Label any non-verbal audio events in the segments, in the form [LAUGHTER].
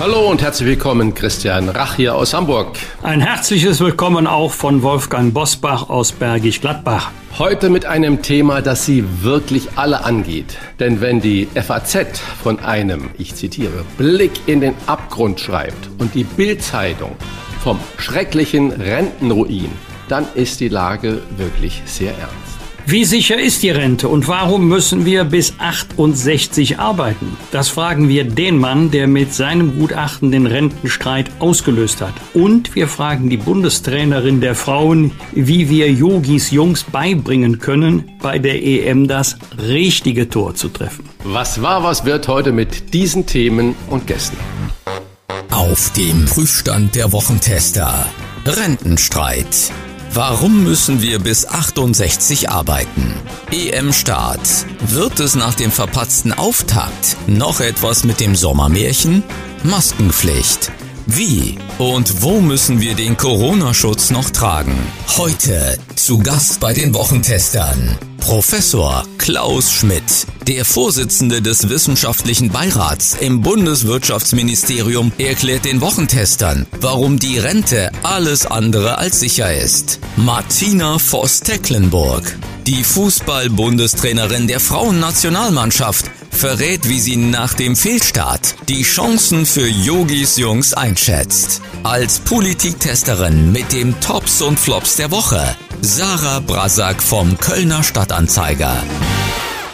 Hallo und herzlich willkommen, Christian Rach hier aus Hamburg. Ein herzliches Willkommen auch von Wolfgang Bosbach aus Bergisch Gladbach. Heute mit einem Thema, das Sie wirklich alle angeht. Denn wenn die FAZ von einem, ich zitiere, Blick in den Abgrund schreibt und die Bildzeitung vom schrecklichen Rentenruin, dann ist die Lage wirklich sehr ernst. Wie sicher ist die Rente und warum müssen wir bis 68 arbeiten? Das fragen wir den Mann, der mit seinem Gutachten den Rentenstreit ausgelöst hat. Und wir fragen die Bundestrainerin der Frauen, wie wir Yogis Jungs beibringen können, bei der EM das richtige Tor zu treffen. Was war, was wird heute mit diesen Themen und Gästen? Auf dem Prüfstand der Wochentester. Rentenstreit. Warum müssen wir bis 68 arbeiten? EM-Start. Wird es nach dem verpatzten Auftakt noch etwas mit dem Sommermärchen? Maskenpflicht. Wie und wo müssen wir den Corona-Schutz noch tragen? Heute zu Gast bei den Wochentestern. Professor Klaus Schmidt, der Vorsitzende des Wissenschaftlichen Beirats im Bundeswirtschaftsministerium, erklärt den Wochentestern, warum die Rente alles andere als sicher ist. Martina Voss-Tecklenburg, die Fußball-Bundestrainerin der Frauennationalmannschaft, verrät, wie sie nach dem Fehlstart die Chancen für Yogis Jungs einschätzt. Als Politiktesterin mit dem Tops und Flops der Woche, Sarah Brasak vom Kölner Stadtanzeiger.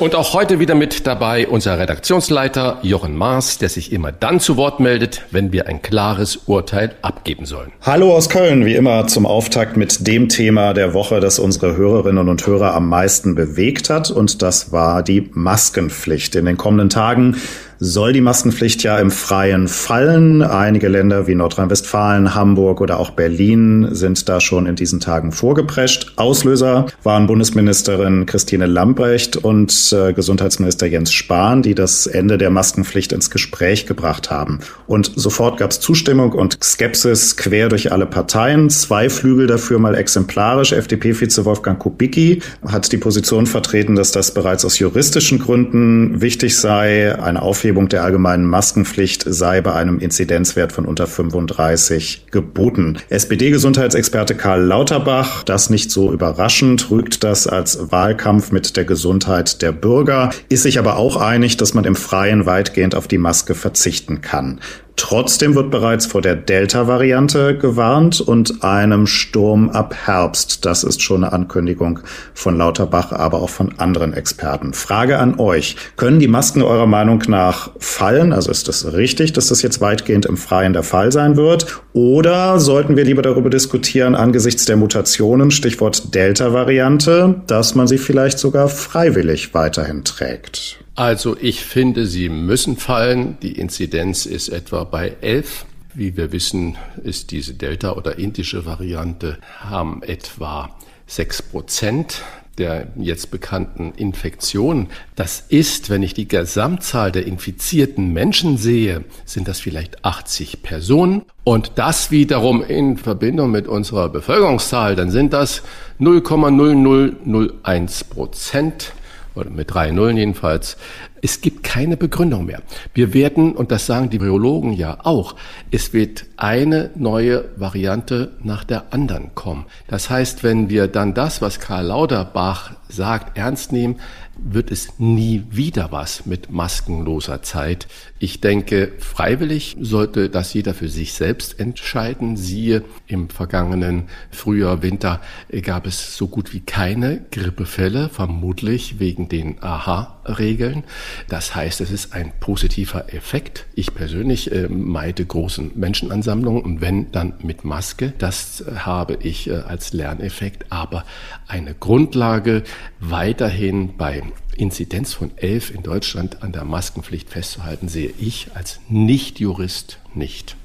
Und auch heute wieder mit dabei unser Redaktionsleiter Jochen Maas, der sich immer dann zu Wort meldet, wenn wir ein klares Urteil abgeben sollen. Hallo aus Köln, wie immer zum Auftakt mit dem Thema der Woche, das unsere Hörerinnen und Hörer am meisten bewegt hat. Und das war die Maskenpflicht. In den kommenden Tagen soll die Maskenpflicht ja im Freien fallen. Einige Länder wie Nordrhein-Westfalen, Hamburg oder auch Berlin sind da schon in diesen Tagen vorgeprescht. Auslöser waren Bundesministerin Christine Lambrecht und äh, Gesundheitsminister Jens Spahn, die das Ende der Maskenpflicht ins Gespräch gebracht haben. Und sofort gab es Zustimmung und Skepsis quer durch alle Parteien. Zwei Flügel dafür mal exemplarisch. FDP-Vize Wolfgang Kubicki hat die Position vertreten, dass das bereits aus juristischen Gründen wichtig sei, eine Aufhebung Aufhebung der allgemeinen Maskenpflicht sei bei einem Inzidenzwert von unter 35 geboten. SPD-Gesundheitsexperte Karl Lauterbach, das nicht so überraschend, rügt das als Wahlkampf mit der Gesundheit der Bürger, ist sich aber auch einig, dass man im Freien weitgehend auf die Maske verzichten kann. Trotzdem wird bereits vor der Delta-Variante gewarnt und einem Sturm ab Herbst. Das ist schon eine Ankündigung von Lauterbach, aber auch von anderen Experten. Frage an euch. Können die Masken eurer Meinung nach fallen? Also ist es das richtig, dass das jetzt weitgehend im Freien der Fall sein wird? Oder sollten wir lieber darüber diskutieren, angesichts der Mutationen, Stichwort Delta-Variante, dass man sie vielleicht sogar freiwillig weiterhin trägt? Also ich finde, sie müssen fallen. Die Inzidenz ist etwa bei elf. Wie wir wissen, ist diese Delta- oder indische Variante haben etwa sechs Prozent der jetzt bekannten Infektionen. Das ist, wenn ich die Gesamtzahl der infizierten Menschen sehe, sind das vielleicht 80 Personen. Und das wiederum in Verbindung mit unserer Bevölkerungszahl, dann sind das 0,0001 Prozent oder mit drei Nullen jedenfalls, es gibt keine Begründung mehr. Wir werden, und das sagen die Biologen ja auch, es wird eine neue Variante nach der anderen kommen. Das heißt, wenn wir dann das, was Karl Lauterbach sagt, ernst nehmen, wird es nie wieder was mit maskenloser Zeit. Ich denke, freiwillig sollte das jeder für sich selbst entscheiden. Siehe, im vergangenen Frühjahr, Winter gab es so gut wie keine Grippefälle, vermutlich wegen den AHA-Regeln. Das heißt, es ist ein positiver Effekt. Ich persönlich äh, meide großen Menschenansammlungen und wenn, dann mit Maske. Das äh, habe ich äh, als Lerneffekt. Aber eine Grundlage weiterhin bei Inzidenz von 11 in Deutschland an der Maskenpflicht festzuhalten, sehe ich als Nicht-Jurist nicht.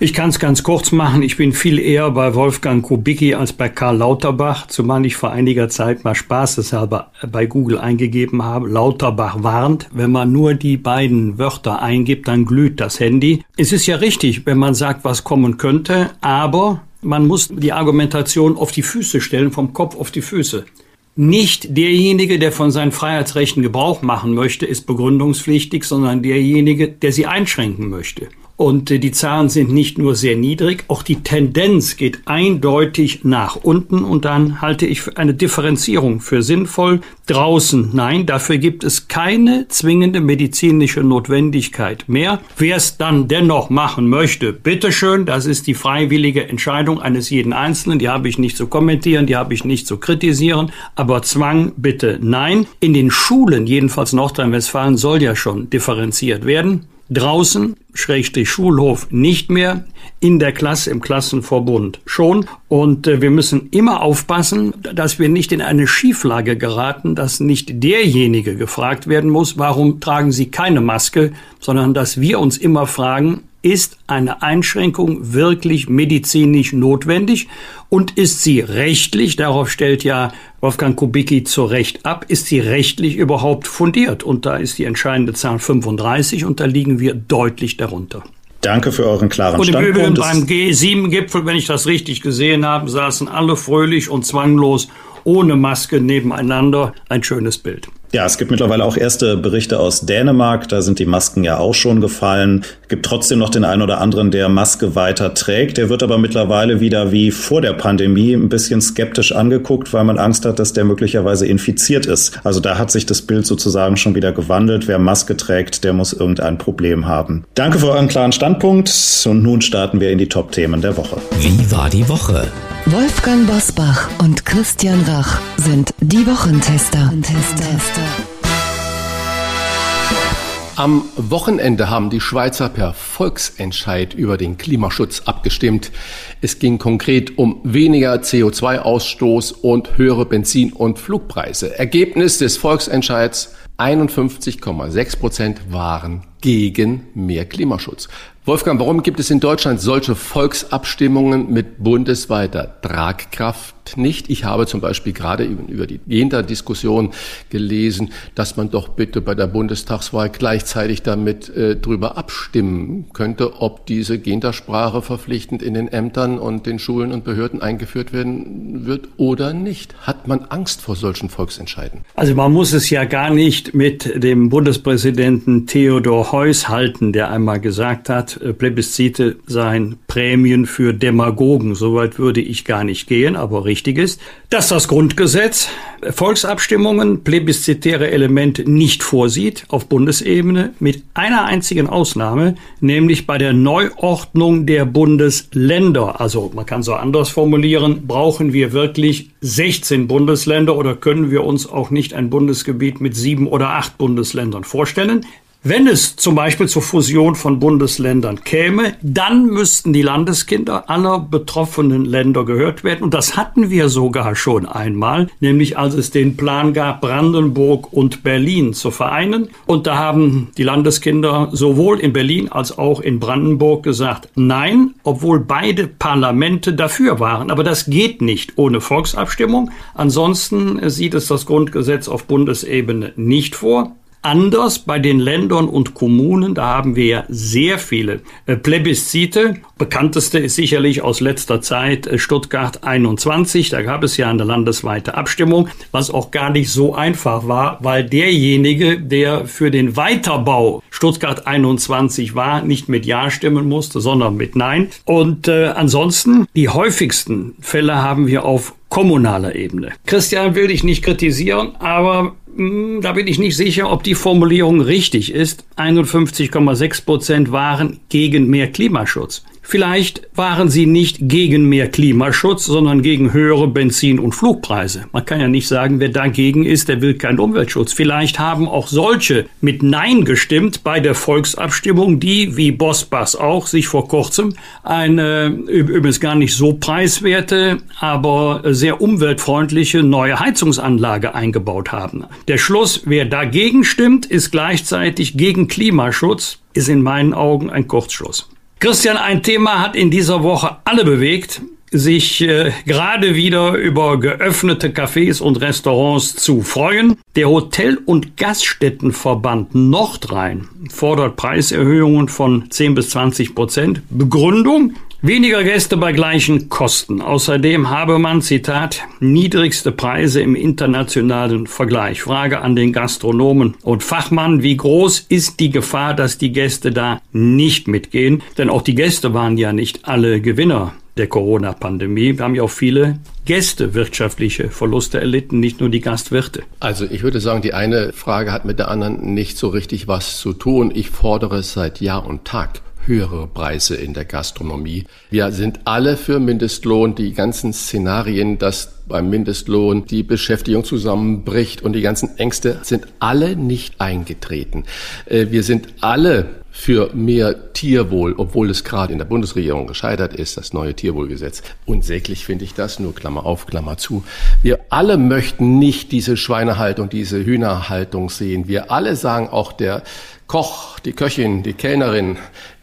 Ich kann es ganz kurz machen. Ich bin viel eher bei Wolfgang Kubicki als bei Karl Lauterbach, zumal ich vor einiger Zeit mal spaßeshalber bei Google eingegeben habe. Lauterbach warnt, wenn man nur die beiden Wörter eingibt, dann glüht das Handy. Es ist ja richtig, wenn man sagt, was kommen könnte, aber man muss die Argumentation auf die Füße stellen, vom Kopf auf die Füße. Nicht derjenige, der von seinen Freiheitsrechten Gebrauch machen möchte, ist begründungspflichtig, sondern derjenige, der sie einschränken möchte. Und äh, die Zahlen sind nicht nur sehr niedrig, auch die Tendenz geht eindeutig nach unten. Und dann halte ich eine Differenzierung für sinnvoll. Draußen, nein, dafür gibt es keine zwingende medizinische Notwendigkeit mehr. Wer es dann dennoch machen möchte, bitteschön, das ist die freiwillige Entscheidung eines jeden Einzelnen. Die habe ich nicht zu kommentieren, die habe ich nicht zu kritisieren. Aber Zwang, bitte nein. In den Schulen, jedenfalls Nordrhein-Westfalen, soll ja schon differenziert werden draußen, Schrägstrich Schulhof nicht mehr, in der Klasse, im Klassenverbund schon. Und äh, wir müssen immer aufpassen, dass wir nicht in eine Schieflage geraten, dass nicht derjenige gefragt werden muss, warum tragen Sie keine Maske, sondern dass wir uns immer fragen, ist eine Einschränkung wirklich medizinisch notwendig und ist sie rechtlich, darauf stellt ja Wolfgang Kubicki zu Recht ab, ist sie rechtlich überhaupt fundiert? Und da ist die entscheidende Zahl 35 und da liegen wir deutlich darunter. Danke für euren klaren und Standpunkt. Und beim G7-Gipfel, wenn ich das richtig gesehen habe, saßen alle fröhlich und zwanglos ohne Maske nebeneinander. Ein schönes Bild. Ja, es gibt mittlerweile auch erste Berichte aus Dänemark. Da sind die Masken ja auch schon gefallen. Es gibt trotzdem noch den einen oder anderen, der Maske weiter trägt. Der wird aber mittlerweile wieder wie vor der Pandemie ein bisschen skeptisch angeguckt, weil man Angst hat, dass der möglicherweise infiziert ist. Also da hat sich das Bild sozusagen schon wieder gewandelt. Wer Maske trägt, der muss irgendein Problem haben. Danke für euren klaren Standpunkt. Und nun starten wir in die Top-Themen der Woche. Wie war die Woche? Wolfgang Bosbach und Christian Rach sind die Wochentester. Am Wochenende haben die Schweizer per Volksentscheid über den Klimaschutz abgestimmt. Es ging konkret um weniger CO2-Ausstoß und höhere Benzin- und Flugpreise. Ergebnis des Volksentscheids 51,6 Prozent waren gegen mehr Klimaschutz. Wolfgang, warum gibt es in Deutschland solche Volksabstimmungen mit bundesweiter Tragkraft nicht? Ich habe zum Beispiel gerade über die Gender-Diskussion gelesen, dass man doch bitte bei der Bundestagswahl gleichzeitig damit äh, drüber abstimmen könnte, ob diese Gendersprache verpflichtend in den Ämtern und den Schulen und Behörden eingeführt werden wird oder nicht. Hat man Angst vor solchen Volksentscheiden? Also man muss es ja gar nicht mit dem Bundespräsidenten Theodor Heuss halten, der einmal gesagt hat, äh, Plebiszite seien Prämien für Demagogen. Soweit würde ich gar nicht gehen, aber richtig ist, dass das Grundgesetz Volksabstimmungen, plebiszitäre Elemente nicht vorsieht auf Bundesebene, mit einer einzigen Ausnahme, nämlich bei der Neuordnung der Bundesländer. Also man kann so anders formulieren, brauchen wir wirklich 16 Bundesländer oder können wir uns auch nicht ein Bundesgebiet mit sieben oder acht Bundesländern vorstellen? Wenn es zum Beispiel zur Fusion von Bundesländern käme, dann müssten die Landeskinder aller betroffenen Länder gehört werden. Und das hatten wir sogar schon einmal, nämlich als es den Plan gab, Brandenburg und Berlin zu vereinen. Und da haben die Landeskinder sowohl in Berlin als auch in Brandenburg gesagt, nein, obwohl beide Parlamente dafür waren. Aber das geht nicht ohne Volksabstimmung. Ansonsten sieht es das Grundgesetz auf Bundesebene nicht vor anders bei den Ländern und Kommunen. Da haben wir ja sehr viele äh, Plebiszite. Bekannteste ist sicherlich aus letzter Zeit äh, Stuttgart 21. Da gab es ja eine landesweite Abstimmung, was auch gar nicht so einfach war, weil derjenige, der für den Weiterbau Stuttgart 21 war, nicht mit Ja stimmen musste, sondern mit Nein. Und äh, ansonsten die häufigsten Fälle haben wir auf kommunaler Ebene. Christian will dich nicht kritisieren, aber da bin ich nicht sicher, ob die Formulierung richtig ist. 51,6 Prozent waren gegen mehr Klimaschutz. Vielleicht waren sie nicht gegen mehr Klimaschutz, sondern gegen höhere Benzin- und Flugpreise. Man kann ja nicht sagen, wer dagegen ist, der will keinen Umweltschutz. Vielleicht haben auch solche mit Nein gestimmt bei der Volksabstimmung, die, wie Bosbas auch, sich vor kurzem eine übrigens gar nicht so preiswerte, aber sehr umweltfreundliche neue Heizungsanlage eingebaut haben. Der Schluss, wer dagegen stimmt, ist gleichzeitig gegen Klimaschutz, ist in meinen Augen ein Kurzschluss. Christian, ein Thema hat in dieser Woche alle bewegt sich äh, gerade wieder über geöffnete Cafés und Restaurants zu freuen. Der Hotel- und Gaststättenverband Nordrhein fordert Preiserhöhungen von 10 bis 20 Prozent. Begründung? Weniger Gäste bei gleichen Kosten. Außerdem habe man, Zitat, niedrigste Preise im internationalen Vergleich. Frage an den Gastronomen und Fachmann, wie groß ist die Gefahr, dass die Gäste da nicht mitgehen? Denn auch die Gäste waren ja nicht alle Gewinner der Corona-Pandemie. Wir haben ja auch viele Gäste wirtschaftliche Verluste erlitten, nicht nur die Gastwirte. Also ich würde sagen, die eine Frage hat mit der anderen nicht so richtig was zu tun. Ich fordere seit Jahr und Tag höhere Preise in der Gastronomie. Wir sind alle für Mindestlohn. Die ganzen Szenarien, dass beim Mindestlohn die Beschäftigung zusammenbricht und die ganzen Ängste sind alle nicht eingetreten. Äh, wir sind alle für mehr Tierwohl, obwohl es gerade in der Bundesregierung gescheitert ist, das neue Tierwohlgesetz. Unsäglich finde ich das, nur Klammer auf, Klammer zu. Wir alle möchten nicht diese Schweinehaltung, diese Hühnerhaltung sehen. Wir alle sagen auch der Koch, die Köchin, die Kellnerin,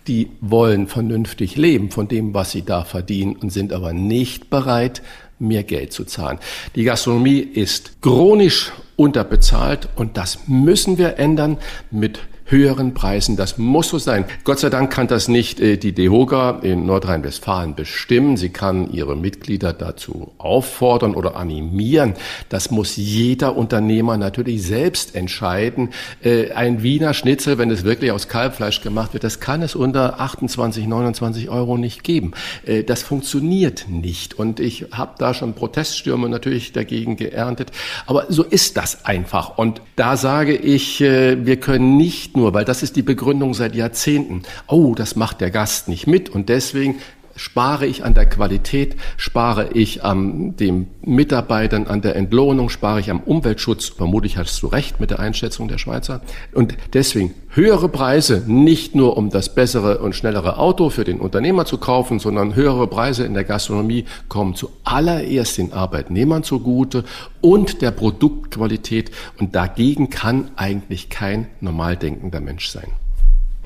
die wollen vernünftig leben von dem, was sie da verdienen und sind aber nicht bereit, mehr Geld zu zahlen. Die Gastronomie ist chronisch unterbezahlt und das müssen wir ändern mit höheren Preisen. Das muss so sein. Gott sei Dank kann das nicht äh, die DEHOGA in Nordrhein-Westfalen bestimmen. Sie kann ihre Mitglieder dazu auffordern oder animieren. Das muss jeder Unternehmer natürlich selbst entscheiden. Äh, ein Wiener Schnitzel, wenn es wirklich aus Kalbfleisch gemacht wird, das kann es unter 28, 29 Euro nicht geben. Äh, das funktioniert nicht. Und ich habe da schon Proteststürme natürlich dagegen geerntet. Aber so ist das einfach. Und da sage ich, wir können nicht nur, weil das ist die Begründung seit Jahrzehnten, oh, das macht der Gast nicht mit und deswegen spare ich an der Qualität, spare ich an den Mitarbeitern, an der Entlohnung, spare ich am Umweltschutz. Vermutlich hast du recht mit der Einschätzung der Schweizer. Und deswegen höhere Preise, nicht nur um das bessere und schnellere Auto für den Unternehmer zu kaufen, sondern höhere Preise in der Gastronomie kommen zuallererst den Arbeitnehmern zugute und der Produktqualität. Und dagegen kann eigentlich kein normal denkender Mensch sein.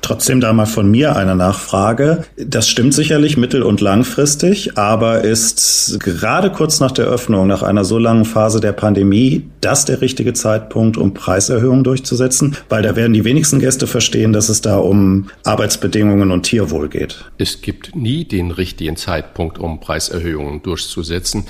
Trotzdem da mal von mir eine Nachfrage. Das stimmt sicherlich mittel- und langfristig, aber ist gerade kurz nach der Öffnung, nach einer so langen Phase der Pandemie, das der richtige Zeitpunkt, um Preiserhöhungen durchzusetzen? Weil da werden die wenigsten Gäste verstehen, dass es da um Arbeitsbedingungen und Tierwohl geht. Es gibt nie den richtigen Zeitpunkt, um Preiserhöhungen durchzusetzen.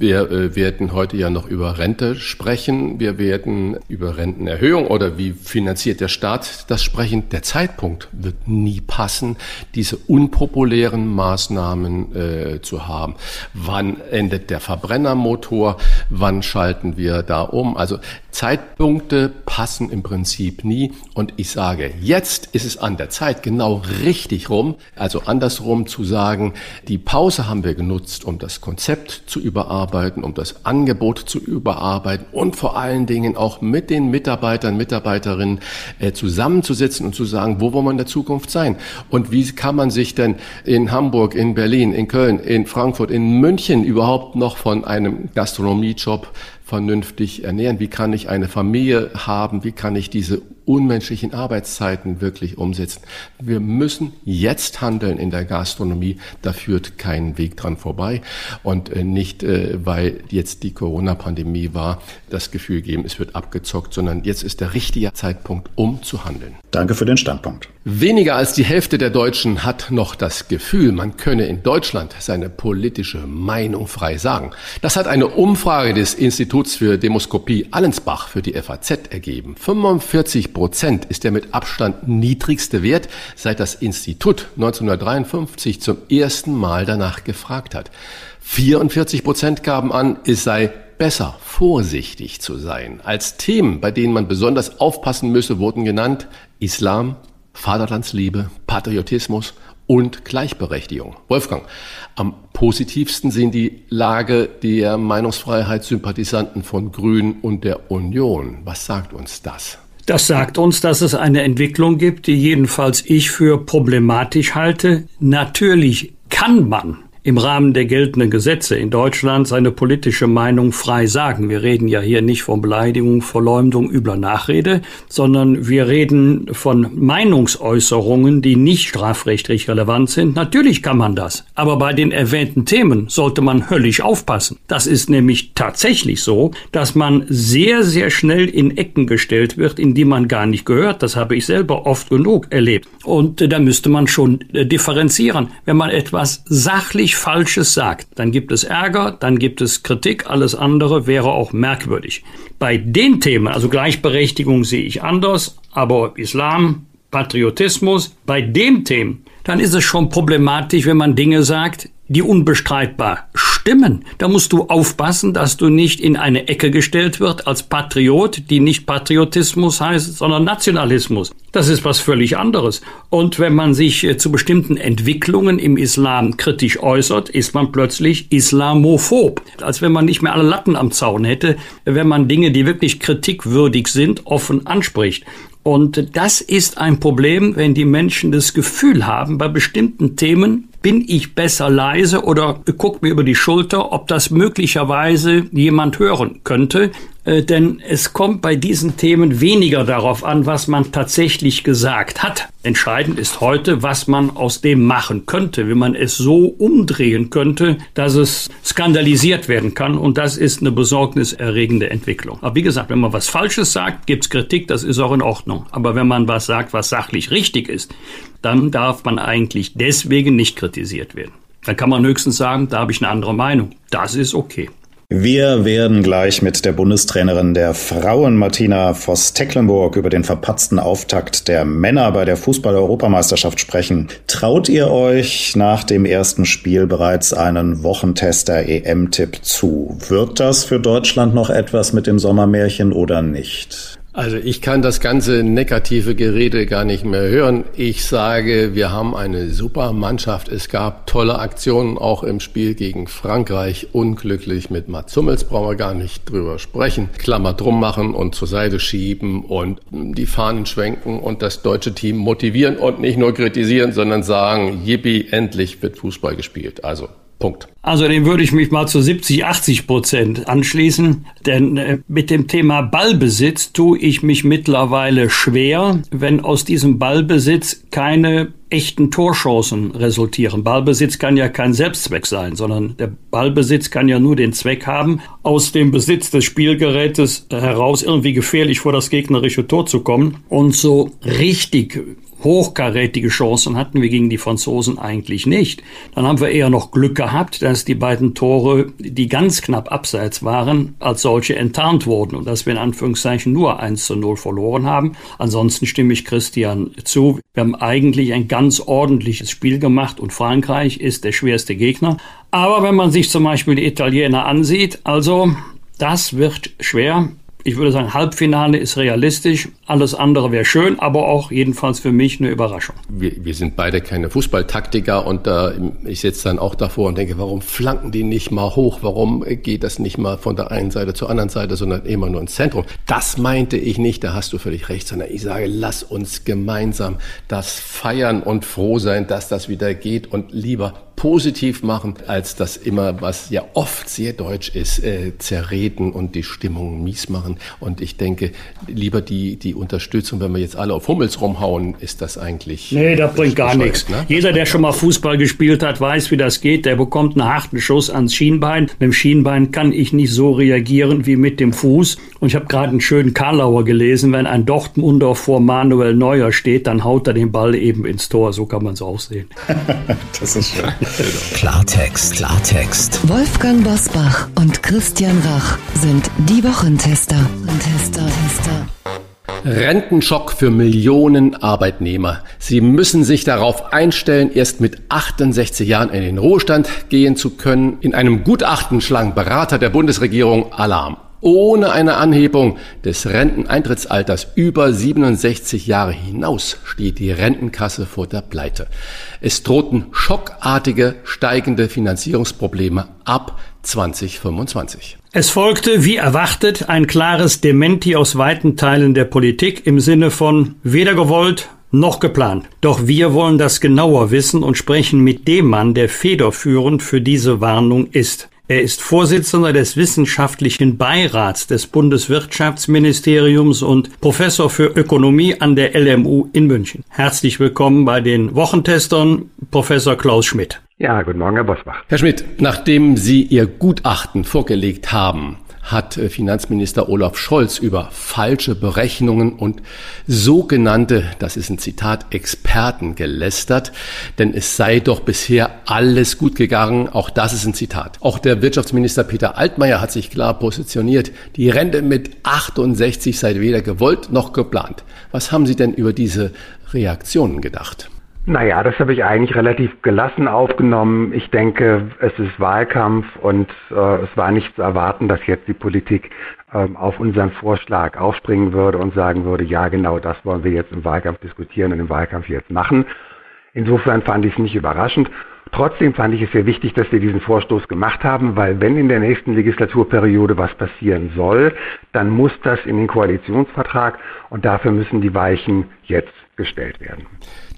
Wir äh, werden heute ja noch über Rente sprechen. Wir werden über Rentenerhöhung oder wie finanziert der Staat das sprechen. Der Zeitpunkt wird nie passen, diese unpopulären Maßnahmen äh, zu haben. Wann endet der Verbrennermotor? Wann schalten wir da um? Also Zeitpunkte passen im Prinzip nie. Und ich sage, jetzt ist es an der Zeit, genau richtig rum, also andersrum zu sagen, die Pause haben wir genutzt, um das Konzept zu überarbeiten, um das Angebot zu überarbeiten und vor allen Dingen auch mit den Mitarbeitern, Mitarbeiterinnen äh, zusammenzusitzen und zu sagen, wo wollen wir in der Zukunft sein? Und wie kann man sich denn in Hamburg, in Berlin, in Köln, in Frankfurt, in München überhaupt noch von einem Gastronomiejob vernünftig ernähren? Wie kann ich eine Familie haben? Wie kann ich diese unmenschlichen Arbeitszeiten wirklich umsetzen? Wir müssen jetzt handeln in der Gastronomie. Da führt kein Weg dran vorbei. Und äh, nicht, äh, weil jetzt die Corona-Pandemie war, das Gefühl geben, es wird abgezockt, sondern jetzt ist der richtige Zeitpunkt, um zu handeln. Danke für den Standpunkt. Weniger als die Hälfte der Deutschen hat noch das Gefühl, man könne in Deutschland seine politische Meinung frei sagen. Das hat eine Umfrage des Instituts für Demoskopie Allensbach für die FAZ ergeben. 45 Prozent ist der mit Abstand niedrigste Wert, seit das Institut 1953 zum ersten Mal danach gefragt hat. 44 Prozent gaben an, es sei besser, vorsichtig zu sein. Als Themen, bei denen man besonders aufpassen müsse, wurden genannt Islam, Vaterlandsliebe, Patriotismus und Gleichberechtigung. Wolfgang, am positivsten sehen die Lage der Meinungsfreiheitssympathisanten von Grün und der Union. Was sagt uns das? Das sagt uns, dass es eine Entwicklung gibt, die jedenfalls ich für problematisch halte. Natürlich kann man im Rahmen der geltenden Gesetze in Deutschland seine politische Meinung frei sagen. Wir reden ja hier nicht von Beleidigung, Verleumdung, übler Nachrede, sondern wir reden von Meinungsäußerungen, die nicht strafrechtlich relevant sind. Natürlich kann man das. Aber bei den erwähnten Themen sollte man höllisch aufpassen. Das ist nämlich tatsächlich so, dass man sehr, sehr schnell in Ecken gestellt wird, in die man gar nicht gehört. Das habe ich selber oft genug erlebt. Und äh, da müsste man schon äh, differenzieren. Wenn man etwas sachlich Falsches sagt, dann gibt es Ärger, dann gibt es Kritik, alles andere wäre auch merkwürdig. Bei den Themen, also Gleichberechtigung sehe ich anders, aber Islam, Patriotismus, bei dem Themen, dann ist es schon problematisch, wenn man Dinge sagt, die unbestreitbar stimmen. Da musst du aufpassen, dass du nicht in eine Ecke gestellt wird als Patriot, die nicht Patriotismus heißt, sondern Nationalismus. Das ist was völlig anderes. Und wenn man sich äh, zu bestimmten Entwicklungen im Islam kritisch äußert, ist man plötzlich islamophob. Als wenn man nicht mehr alle Latten am Zaun hätte, wenn man Dinge, die wirklich kritikwürdig sind, offen anspricht. Und das ist ein Problem, wenn die Menschen das Gefühl haben, bei bestimmten Themen bin ich besser leise oder guckt mir über die Schulter, ob das möglicherweise jemand hören könnte. Äh, denn es kommt bei diesen Themen weniger darauf an, was man tatsächlich gesagt hat. Entscheidend ist heute, was man aus dem machen könnte, wie man es so umdrehen könnte, dass es skandalisiert werden kann. Und das ist eine besorgniserregende Entwicklung. Aber wie gesagt, wenn man was Falsches sagt, gibt's Kritik, das ist auch in Ordnung. Aber wenn man was sagt, was sachlich richtig ist, dann darf man eigentlich deswegen nicht kritisiert werden. Dann kann man höchstens sagen, da habe ich eine andere Meinung. Das ist okay. Wir werden gleich mit der Bundestrainerin der Frauen Martina Voss-Tecklenburg über den verpatzten Auftakt der Männer bei der Fußball-Europameisterschaft sprechen. Traut ihr euch nach dem ersten Spiel bereits einen Wochentester-EM-Tipp zu? Wird das für Deutschland noch etwas mit dem Sommermärchen oder nicht? Also ich kann das ganze negative Gerede gar nicht mehr hören. Ich sage, wir haben eine super Mannschaft. Es gab tolle Aktionen auch im Spiel gegen Frankreich. Unglücklich mit Mats Hummels brauchen wir gar nicht drüber sprechen. Klammer drum machen und zur Seite schieben und die Fahnen schwenken und das deutsche Team motivieren und nicht nur kritisieren, sondern sagen, yippie, endlich wird Fußball gespielt. Also Punkt. Also dem würde ich mich mal zu 70, 80 Prozent anschließen, denn äh, mit dem Thema Ballbesitz tue ich mich mittlerweile schwer, wenn aus diesem Ballbesitz keine echten Torchancen resultieren. Ballbesitz kann ja kein Selbstzweck sein, sondern der Ballbesitz kann ja nur den Zweck haben, aus dem Besitz des Spielgerätes heraus irgendwie gefährlich vor das gegnerische Tor zu kommen. Und so richtig hochkarätige Chancen hatten wir gegen die Franzosen eigentlich nicht. Dann haben wir eher noch Glück gehabt, dass die beiden Tore, die ganz knapp abseits waren, als solche enttarnt wurden und dass wir in Anführungszeichen nur 1 zu 0 verloren haben. Ansonsten stimme ich Christian zu. Wir haben eigentlich ein ganz ordentliches Spiel gemacht und Frankreich ist der schwerste Gegner. Aber wenn man sich zum Beispiel die Italiener ansieht, also das wird schwer ich würde sagen, Halbfinale ist realistisch. Alles andere wäre schön, aber auch jedenfalls für mich eine Überraschung. Wir, wir sind beide keine Fußballtaktiker und äh, ich sitze dann auch davor und denke, warum flanken die nicht mal hoch? Warum geht das nicht mal von der einen Seite zur anderen Seite, sondern immer nur ins Zentrum? Das meinte ich nicht, da hast du völlig recht, sondern ich sage, lass uns gemeinsam das feiern und froh sein, dass das wieder geht und lieber positiv machen, als das immer, was ja oft sehr deutsch ist, äh, zerreden und die Stimmung mies machen. Und ich denke, lieber die, die Unterstützung, wenn wir jetzt alle auf Hummels rumhauen, ist das eigentlich. Nee, das bringt gar nichts. Ne? Jeder, der schon mal Fußball gespielt hat, weiß, wie das geht. Der bekommt einen harten Schuss ans Schienbein. Mit dem Schienbein kann ich nicht so reagieren wie mit dem Fuß. Und ich habe gerade einen schönen Karlauer gelesen, wenn ein Dortmunder vor Manuel Neuer steht, dann haut er den Ball eben ins Tor. So kann man es auch sehen. [LAUGHS] das ist schön. Klartext, Klartext. Wolfgang Bosbach und Christian Rach sind die Wochentester. Tester, Tester. Rentenschock für Millionen Arbeitnehmer. Sie müssen sich darauf einstellen, erst mit 68 Jahren in den Ruhestand gehen zu können. In einem Gutachten schlagen Berater der Bundesregierung Alarm. Ohne eine Anhebung des Renteneintrittsalters über 67 Jahre hinaus steht die Rentenkasse vor der Pleite. Es drohten schockartige steigende Finanzierungsprobleme ab 2025. Es folgte, wie erwartet, ein klares Dementi aus weiten Teilen der Politik im Sinne von weder gewollt noch geplant. Doch wir wollen das genauer wissen und sprechen mit dem Mann, der federführend für diese Warnung ist. Er ist Vorsitzender des Wissenschaftlichen Beirats des Bundeswirtschaftsministeriums und Professor für Ökonomie an der LMU in München. Herzlich willkommen bei den Wochentestern, Professor Klaus Schmidt. Ja, guten Morgen, Herr Bosbach. Herr Schmidt, nachdem Sie Ihr Gutachten vorgelegt haben, hat äh, Finanzminister Olaf Scholz über falsche Berechnungen und sogenannte, das ist ein Zitat, Experten gelästert, denn es sei doch bisher alles gut gegangen. Auch das ist ein Zitat. Auch der Wirtschaftsminister Peter Altmaier hat sich klar positioniert. Die Rente mit 68 sei weder gewollt noch geplant. Was haben Sie denn über diese Reaktionen gedacht? Naja, das habe ich eigentlich relativ gelassen aufgenommen. Ich denke, es ist Wahlkampf und äh, es war nicht zu erwarten, dass jetzt die Politik ähm, auf unseren Vorschlag aufspringen würde und sagen würde, ja genau das wollen wir jetzt im Wahlkampf diskutieren und im Wahlkampf jetzt machen. Insofern fand ich es nicht überraschend. Trotzdem fand ich es sehr wichtig, dass wir diesen Vorstoß gemacht haben, weil wenn in der nächsten Legislaturperiode was passieren soll, dann muss das in den Koalitionsvertrag und dafür müssen die Weichen jetzt gestellt werden.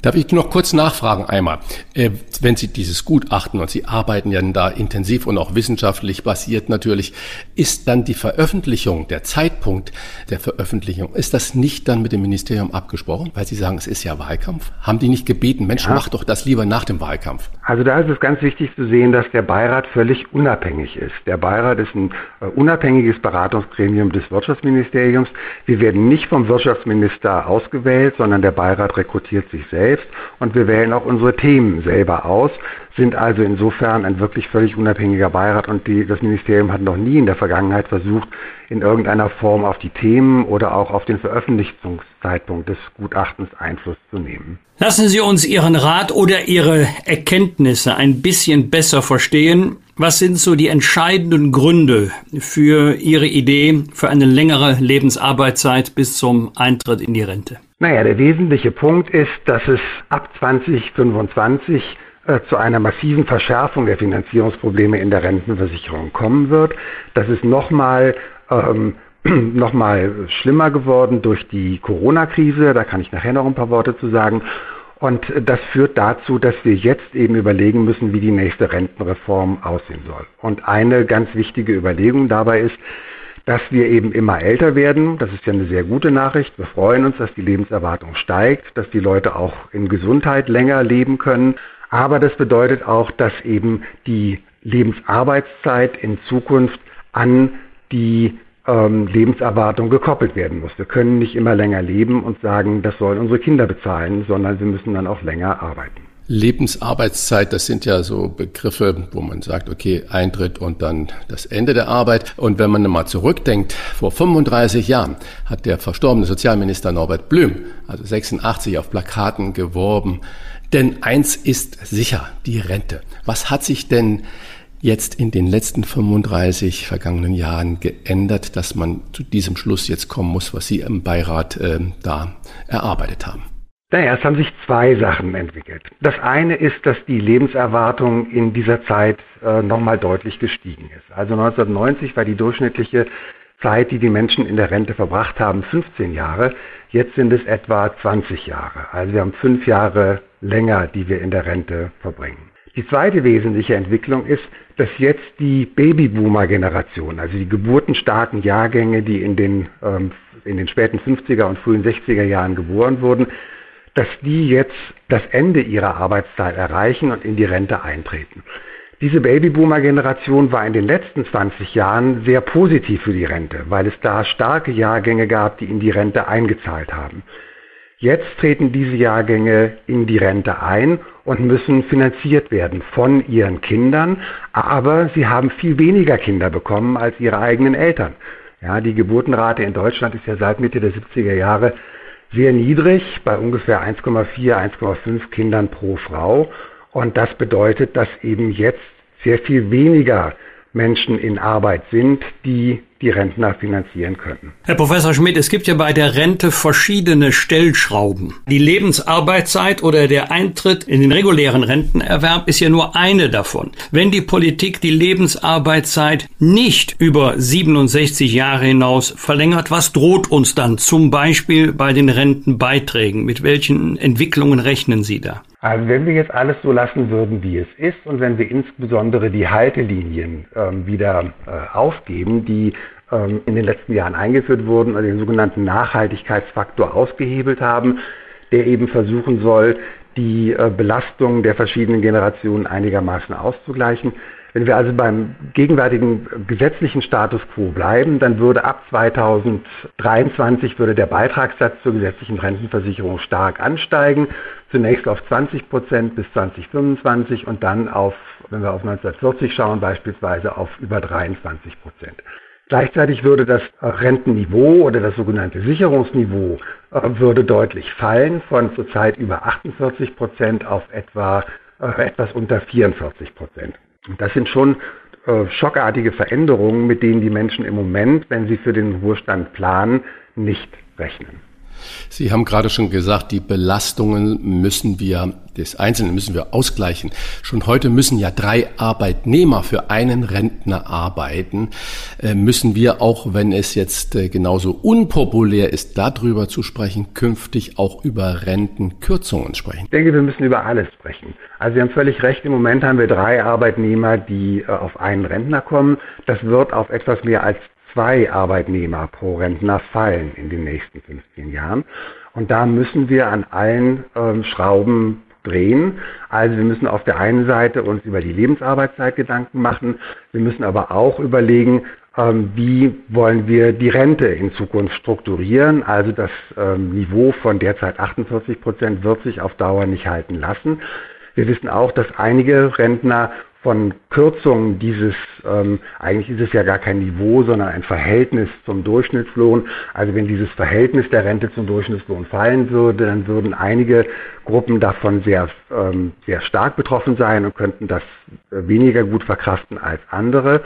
Darf ich noch kurz nachfragen einmal? Äh, wenn Sie dieses Gutachten, und Sie arbeiten ja da intensiv und auch wissenschaftlich basiert natürlich, ist dann die Veröffentlichung, der Zeitpunkt der Veröffentlichung, ist das nicht dann mit dem Ministerium abgesprochen? Weil Sie sagen, es ist ja Wahlkampf. Haben die nicht gebeten, Mensch, ja. mach doch das lieber nach dem Wahlkampf? Also da ist es ganz wichtig zu sehen, dass der Beirat völlig unabhängig ist. Der Beirat ist ein äh, unabhängiges Beratungsgremium des Wirtschaftsministeriums. Wir werden nicht vom Wirtschaftsminister ausgewählt, sondern der Beirat rekrutiert sich selbst selbst und wir wählen auch unsere Themen selber aus, sind also insofern ein wirklich völlig unabhängiger Beirat und die, das Ministerium hat noch nie in der Vergangenheit versucht, in irgendeiner Form auf die Themen oder auch auf den Veröffentlichungszeitpunkt des Gutachtens Einfluss zu nehmen. Lassen Sie uns Ihren Rat oder Ihre Erkenntnisse ein bisschen besser verstehen. Was sind so die entscheidenden Gründe für Ihre Idee für eine längere Lebensarbeitszeit bis zum Eintritt in die Rente? Naja, der wesentliche Punkt ist, dass es ab 2025 äh, zu einer massiven Verschärfung der Finanzierungsprobleme in der Rentenversicherung kommen wird. Das ist nochmal ähm, [CLEARS THROAT] noch schlimmer geworden durch die Corona-Krise. Da kann ich nachher noch ein paar Worte zu sagen. Und das führt dazu, dass wir jetzt eben überlegen müssen, wie die nächste Rentenreform aussehen soll. Und eine ganz wichtige Überlegung dabei ist, dass wir eben immer älter werden. Das ist ja eine sehr gute Nachricht. Wir freuen uns, dass die Lebenserwartung steigt, dass die Leute auch in Gesundheit länger leben können. Aber das bedeutet auch, dass eben die Lebensarbeitszeit in Zukunft an die ähm, Lebenserwartung gekoppelt werden muss. Wir können nicht immer länger leben und sagen, das sollen unsere Kinder bezahlen, sondern wir müssen dann auch länger arbeiten. Lebensarbeitszeit, das sind ja so Begriffe, wo man sagt, okay, Eintritt und dann das Ende der Arbeit. Und wenn man mal zurückdenkt, vor 35 Jahren hat der verstorbene Sozialminister Norbert Blüm, also 86, auf Plakaten geworben. Denn eins ist sicher, die Rente. Was hat sich denn jetzt in den letzten 35 vergangenen Jahren geändert, dass man zu diesem Schluss jetzt kommen muss, was Sie im Beirat äh, da erarbeitet haben? Naja, es haben sich zwei Sachen entwickelt. Das eine ist, dass die Lebenserwartung in dieser Zeit äh, nochmal deutlich gestiegen ist. Also 1990 war die durchschnittliche Zeit, die die Menschen in der Rente verbracht haben, 15 Jahre. Jetzt sind es etwa 20 Jahre. Also wir haben fünf Jahre länger, die wir in der Rente verbringen. Die zweite wesentliche Entwicklung ist, dass jetzt die Babyboomer-Generation, also die geburtenstarken Jahrgänge, die in den, ähm, in den späten 50er und frühen 60er Jahren geboren wurden, dass die jetzt das Ende ihrer Arbeitszeit erreichen und in die Rente eintreten. Diese Babyboomer-Generation war in den letzten 20 Jahren sehr positiv für die Rente, weil es da starke Jahrgänge gab, die in die Rente eingezahlt haben. Jetzt treten diese Jahrgänge in die Rente ein und müssen finanziert werden von ihren Kindern, aber sie haben viel weniger Kinder bekommen als ihre eigenen Eltern. Ja, die Geburtenrate in Deutschland ist ja seit Mitte der 70er Jahre sehr niedrig, bei ungefähr 1,4, 1,5 Kindern pro Frau. Und das bedeutet, dass eben jetzt sehr viel weniger Menschen in Arbeit sind, die die Rentner finanzieren könnten. Herr Professor Schmidt, es gibt ja bei der Rente verschiedene Stellschrauben. Die Lebensarbeitszeit oder der Eintritt in den regulären Rentenerwerb ist ja nur eine davon. Wenn die Politik die Lebensarbeitszeit nicht über 67 Jahre hinaus verlängert, was droht uns dann zum Beispiel bei den Rentenbeiträgen? Mit welchen Entwicklungen rechnen Sie da? Also wenn wir jetzt alles so lassen würden, wie es ist, und wenn wir insbesondere die Haltelinien ähm, wieder äh, aufgeben, die ähm, in den letzten Jahren eingeführt wurden, also den sogenannten Nachhaltigkeitsfaktor ausgehebelt haben, der eben versuchen soll, die äh, Belastung der verschiedenen Generationen einigermaßen auszugleichen, wenn wir also beim gegenwärtigen gesetzlichen Status quo bleiben, dann würde ab 2023 würde der Beitragssatz zur gesetzlichen Rentenversicherung stark ansteigen. Zunächst auf 20 Prozent bis 2025 und dann auf, wenn wir auf 1940 schauen, beispielsweise auf über 23 Prozent. Gleichzeitig würde das Rentenniveau oder das sogenannte Sicherungsniveau äh, würde deutlich fallen von zurzeit über 48 Prozent auf etwa äh, etwas unter 44 Prozent. Das sind schon äh, schockartige Veränderungen, mit denen die Menschen im Moment, wenn sie für den Ruhestand planen, nicht rechnen. Sie haben gerade schon gesagt, die Belastungen müssen wir, des Einzelnen müssen wir ausgleichen. Schon heute müssen ja drei Arbeitnehmer für einen Rentner arbeiten. Äh, müssen wir auch, wenn es jetzt äh, genauso unpopulär ist, darüber zu sprechen, künftig auch über Rentenkürzungen sprechen? Ich denke, wir müssen über alles sprechen. Also Sie haben völlig recht, im Moment haben wir drei Arbeitnehmer, die äh, auf einen Rentner kommen. Das wird auf etwas mehr als zwei Arbeitnehmer pro Rentner fallen in den nächsten 15 Jahren. Und da müssen wir an allen ähm, Schrauben drehen. Also wir müssen auf der einen Seite uns über die Lebensarbeitszeit Gedanken machen. Wir müssen aber auch überlegen, ähm, wie wollen wir die Rente in Zukunft strukturieren. Also das ähm, Niveau von derzeit 48 Prozent wird sich auf Dauer nicht halten lassen. Wir wissen auch, dass einige Rentner von Kürzungen dieses, ähm, eigentlich ist es ja gar kein Niveau, sondern ein Verhältnis zum Durchschnittslohn. Also wenn dieses Verhältnis der Rente zum Durchschnittslohn fallen würde, dann würden einige Gruppen davon sehr, ähm, sehr stark betroffen sein und könnten das äh, weniger gut verkraften als andere.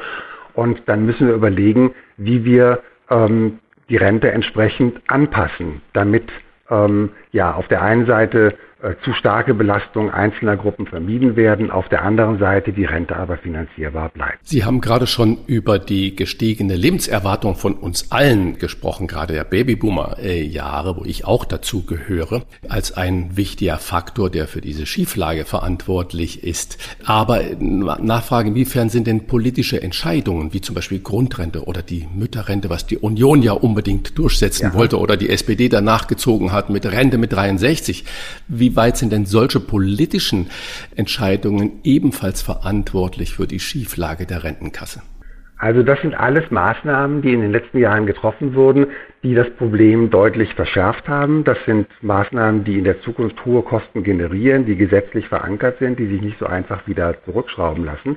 Und dann müssen wir überlegen, wie wir ähm, die Rente entsprechend anpassen, damit ähm, ja auf der einen Seite zu starke Belastung einzelner Gruppen vermieden werden, auf der anderen Seite die Rente aber finanzierbar bleibt. Sie haben gerade schon über die gestiegene Lebenserwartung von uns allen gesprochen, gerade der Babyboomer-Jahre, wo ich auch dazu gehöre, als ein wichtiger Faktor, der für diese Schieflage verantwortlich ist. Aber Nachfrage, inwiefern sind denn politische Entscheidungen, wie zum Beispiel Grundrente oder die Mütterrente, was die Union ja unbedingt durchsetzen ja. wollte oder die SPD danach gezogen hat mit Rente mit 63, wie wie weit sind denn solche politischen Entscheidungen ebenfalls verantwortlich für die Schieflage der Rentenkasse? Also das sind alles Maßnahmen, die in den letzten Jahren getroffen wurden, die das Problem deutlich verschärft haben. Das sind Maßnahmen, die in der Zukunft hohe Kosten generieren, die gesetzlich verankert sind, die sich nicht so einfach wieder zurückschrauben lassen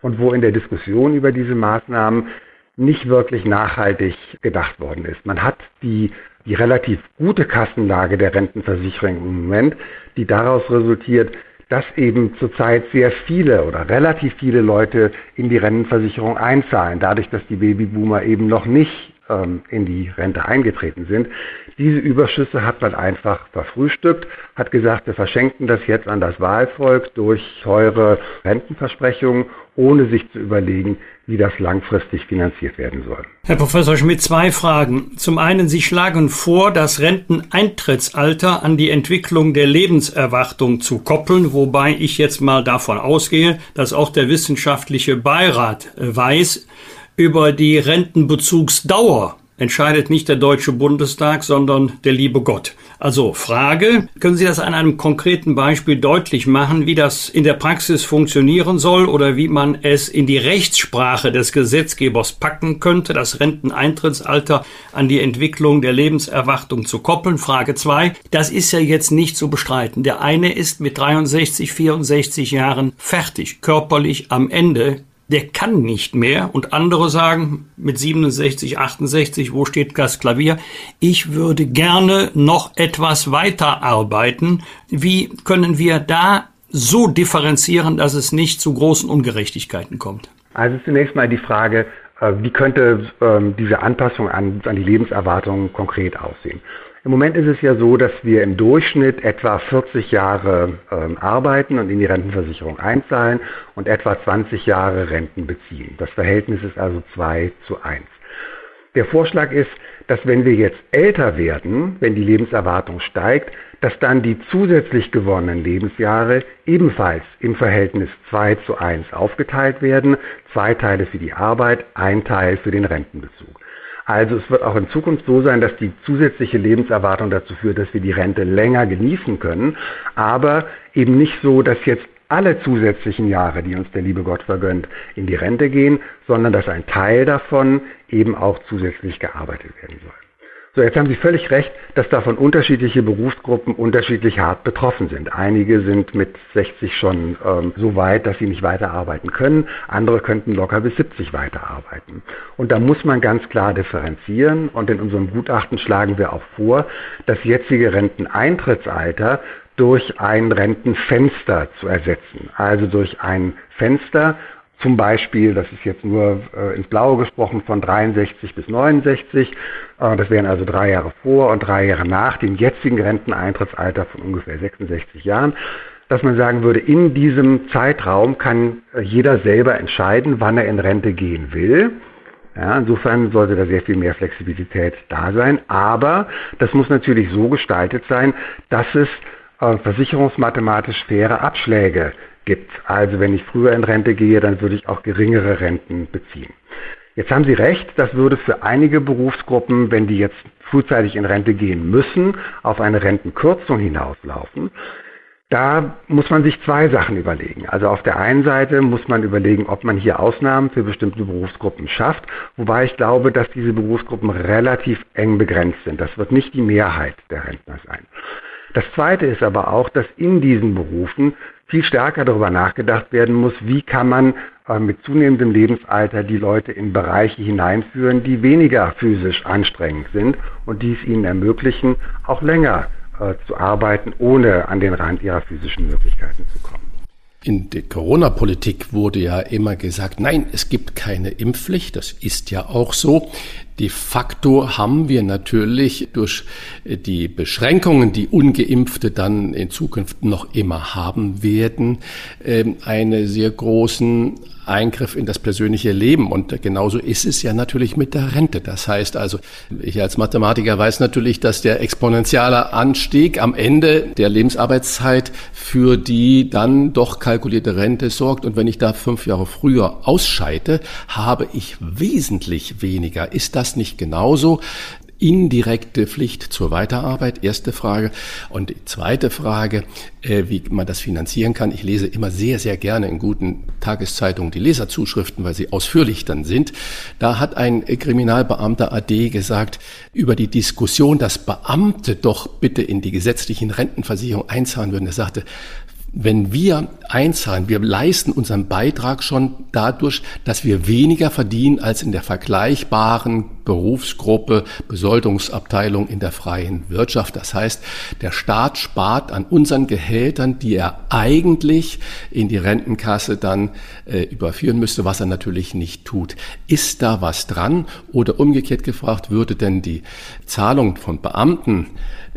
und wo in der Diskussion über diese Maßnahmen nicht wirklich nachhaltig gedacht worden ist. Man hat die die relativ gute Kassenlage der Rentenversicherung im Moment, die daraus resultiert, dass eben zurzeit sehr viele oder relativ viele Leute in die Rentenversicherung einzahlen, dadurch, dass die Babyboomer eben noch nicht ähm, in die Rente eingetreten sind. Diese Überschüsse hat man einfach verfrühstückt, hat gesagt, wir verschenken das jetzt an das Wahlvolk durch teure Rentenversprechungen, ohne sich zu überlegen, wie das langfristig finanziert werden soll. Herr Professor Schmidt, zwei Fragen. Zum einen, Sie schlagen vor, das Renteneintrittsalter an die Entwicklung der Lebenserwartung zu koppeln, wobei ich jetzt mal davon ausgehe, dass auch der wissenschaftliche Beirat äh, weiß, über die Rentenbezugsdauer entscheidet nicht der Deutsche Bundestag, sondern der liebe Gott. Also Frage, können Sie das an einem konkreten Beispiel deutlich machen, wie das in der Praxis funktionieren soll oder wie man es in die Rechtssprache des Gesetzgebers packen könnte, das Renteneintrittsalter an die Entwicklung der Lebenserwartung zu koppeln? Frage zwei, das ist ja jetzt nicht zu bestreiten. Der eine ist mit 63, 64 Jahren fertig, körperlich am Ende der kann nicht mehr. Und andere sagen mit 67, 68, wo steht das Klavier? Ich würde gerne noch etwas weiter arbeiten. Wie können wir da so differenzieren, dass es nicht zu großen Ungerechtigkeiten kommt? Also zunächst mal die Frage, äh, wie könnte ähm, diese Anpassung an, an die Lebenserwartung konkret aussehen? Im Moment ist es ja so, dass wir im Durchschnitt etwa 40 Jahre ähm, arbeiten und in die Rentenversicherung einzahlen und etwa 20 Jahre Renten beziehen. Das Verhältnis ist also 2 zu 1. Der Vorschlag ist, dass wenn wir jetzt älter werden, wenn die Lebenserwartung steigt, dass dann die zusätzlich gewonnenen Lebensjahre ebenfalls im Verhältnis 2 zu 1 aufgeteilt werden. Zwei Teile für die Arbeit, ein Teil für den Rentenbezug. Also es wird auch in Zukunft so sein, dass die zusätzliche Lebenserwartung dazu führt, dass wir die Rente länger genießen können, aber eben nicht so, dass jetzt alle zusätzlichen Jahre, die uns der liebe Gott vergönnt, in die Rente gehen, sondern dass ein Teil davon eben auch zusätzlich gearbeitet werden soll. So, jetzt haben Sie völlig recht, dass davon unterschiedliche Berufsgruppen unterschiedlich hart betroffen sind. Einige sind mit 60 schon ähm, so weit, dass sie nicht weiterarbeiten können. Andere könnten locker bis 70 weiterarbeiten. Und da muss man ganz klar differenzieren. Und in unserem Gutachten schlagen wir auch vor, das jetzige Renteneintrittsalter durch ein Rentenfenster zu ersetzen. Also durch ein Fenster, zum Beispiel, das ist jetzt nur äh, ins Blaue gesprochen, von 63 bis 69. Äh, das wären also drei Jahre vor und drei Jahre nach dem jetzigen Renteneintrittsalter von ungefähr 66 Jahren. Dass man sagen würde, in diesem Zeitraum kann äh, jeder selber entscheiden, wann er in Rente gehen will. Ja, insofern sollte da sehr viel mehr Flexibilität da sein. Aber das muss natürlich so gestaltet sein, dass es äh, versicherungsmathematisch faire Abschläge gibt. Also wenn ich früher in Rente gehe, dann würde ich auch geringere Renten beziehen. Jetzt haben Sie recht, das würde für einige Berufsgruppen, wenn die jetzt frühzeitig in Rente gehen müssen, auf eine Rentenkürzung hinauslaufen. Da muss man sich zwei Sachen überlegen. Also auf der einen Seite muss man überlegen, ob man hier Ausnahmen für bestimmte Berufsgruppen schafft, wobei ich glaube, dass diese Berufsgruppen relativ eng begrenzt sind. Das wird nicht die Mehrheit der Rentner sein. Das Zweite ist aber auch, dass in diesen Berufen viel stärker darüber nachgedacht werden muss, wie kann man äh, mit zunehmendem Lebensalter die Leute in Bereiche hineinführen, die weniger physisch anstrengend sind und die es ihnen ermöglichen, auch länger äh, zu arbeiten, ohne an den Rand ihrer physischen Möglichkeiten zu kommen. In der Corona-Politik wurde ja immer gesagt, nein, es gibt keine Impfpflicht. Das ist ja auch so. De facto haben wir natürlich durch die Beschränkungen, die ungeimpfte dann in Zukunft noch immer haben werden, ähm, einen sehr großen Eingriff in das persönliche Leben. Und genauso ist es ja natürlich mit der Rente. Das heißt also, ich als Mathematiker weiß natürlich, dass der exponentielle Anstieg am Ende der Lebensarbeitszeit für die dann doch kalkulierte Rente sorgt. Und wenn ich da fünf Jahre früher ausscheide, habe ich wesentlich weniger. Ist das nicht genauso? Indirekte Pflicht zur Weiterarbeit? Erste Frage. Und die zweite Frage, äh, wie man das finanzieren kann. Ich lese immer sehr, sehr gerne in guten Tageszeitungen die Leserzuschriften, weil sie ausführlich dann sind. Da hat ein Kriminalbeamter AD gesagt, über die Diskussion, dass Beamte doch bitte in die gesetzlichen Rentenversicherung einzahlen würden. Er sagte, wenn wir einzahlen, wir leisten unseren Beitrag schon dadurch, dass wir weniger verdienen als in der vergleichbaren Berufsgruppe Besoldungsabteilung in der freien Wirtschaft. Das heißt, der Staat spart an unseren Gehältern, die er eigentlich in die Rentenkasse dann äh, überführen müsste, was er natürlich nicht tut. Ist da was dran? Oder umgekehrt gefragt, würde denn die Zahlung von Beamten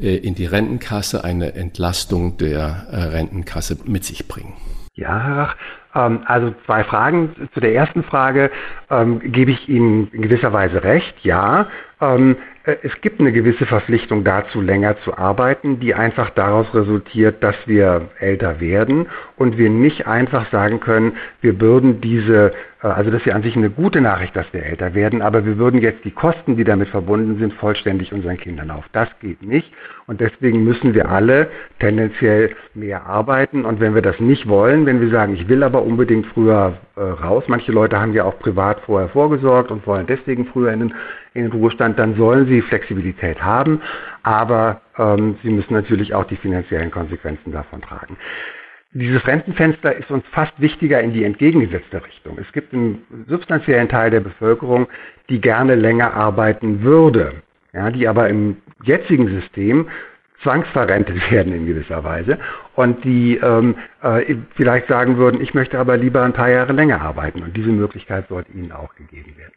in die Rentenkasse eine Entlastung der äh, Rentenkasse mit sich bringen? Ja, Herr Rach, ähm, also zwei Fragen. Zu der ersten Frage ähm, gebe ich Ihnen in gewisser Weise recht. Ja, ähm, äh, es gibt eine gewisse Verpflichtung dazu, länger zu arbeiten, die einfach daraus resultiert, dass wir älter werden und wir nicht einfach sagen können, wir würden diese, äh, also das ist ja an sich eine gute Nachricht, dass wir älter werden, aber wir würden jetzt die Kosten, die damit verbunden sind, vollständig unseren Kindern auf. Das geht nicht und deswegen müssen wir alle tendenziell mehr arbeiten und wenn wir das nicht wollen, wenn wir sagen, ich will aber unbedingt früher äh, raus, manche Leute haben ja auch privat vorher vorgesorgt und wollen deswegen früher in den, in den Ruhestand, dann sollen sie Flexibilität haben, aber ähm, sie müssen natürlich auch die finanziellen Konsequenzen davon tragen. Dieses Rentenfenster ist uns fast wichtiger in die entgegengesetzte Richtung. Es gibt einen substanziellen Teil der Bevölkerung, die gerne länger arbeiten würde, ja, die aber im jetzigen System zwangsverrentet [LAUGHS] werden in gewisser Weise und die ähm, äh, vielleicht sagen würden, ich möchte aber lieber ein paar Jahre länger arbeiten und diese Möglichkeit sollte ihnen auch gegeben werden.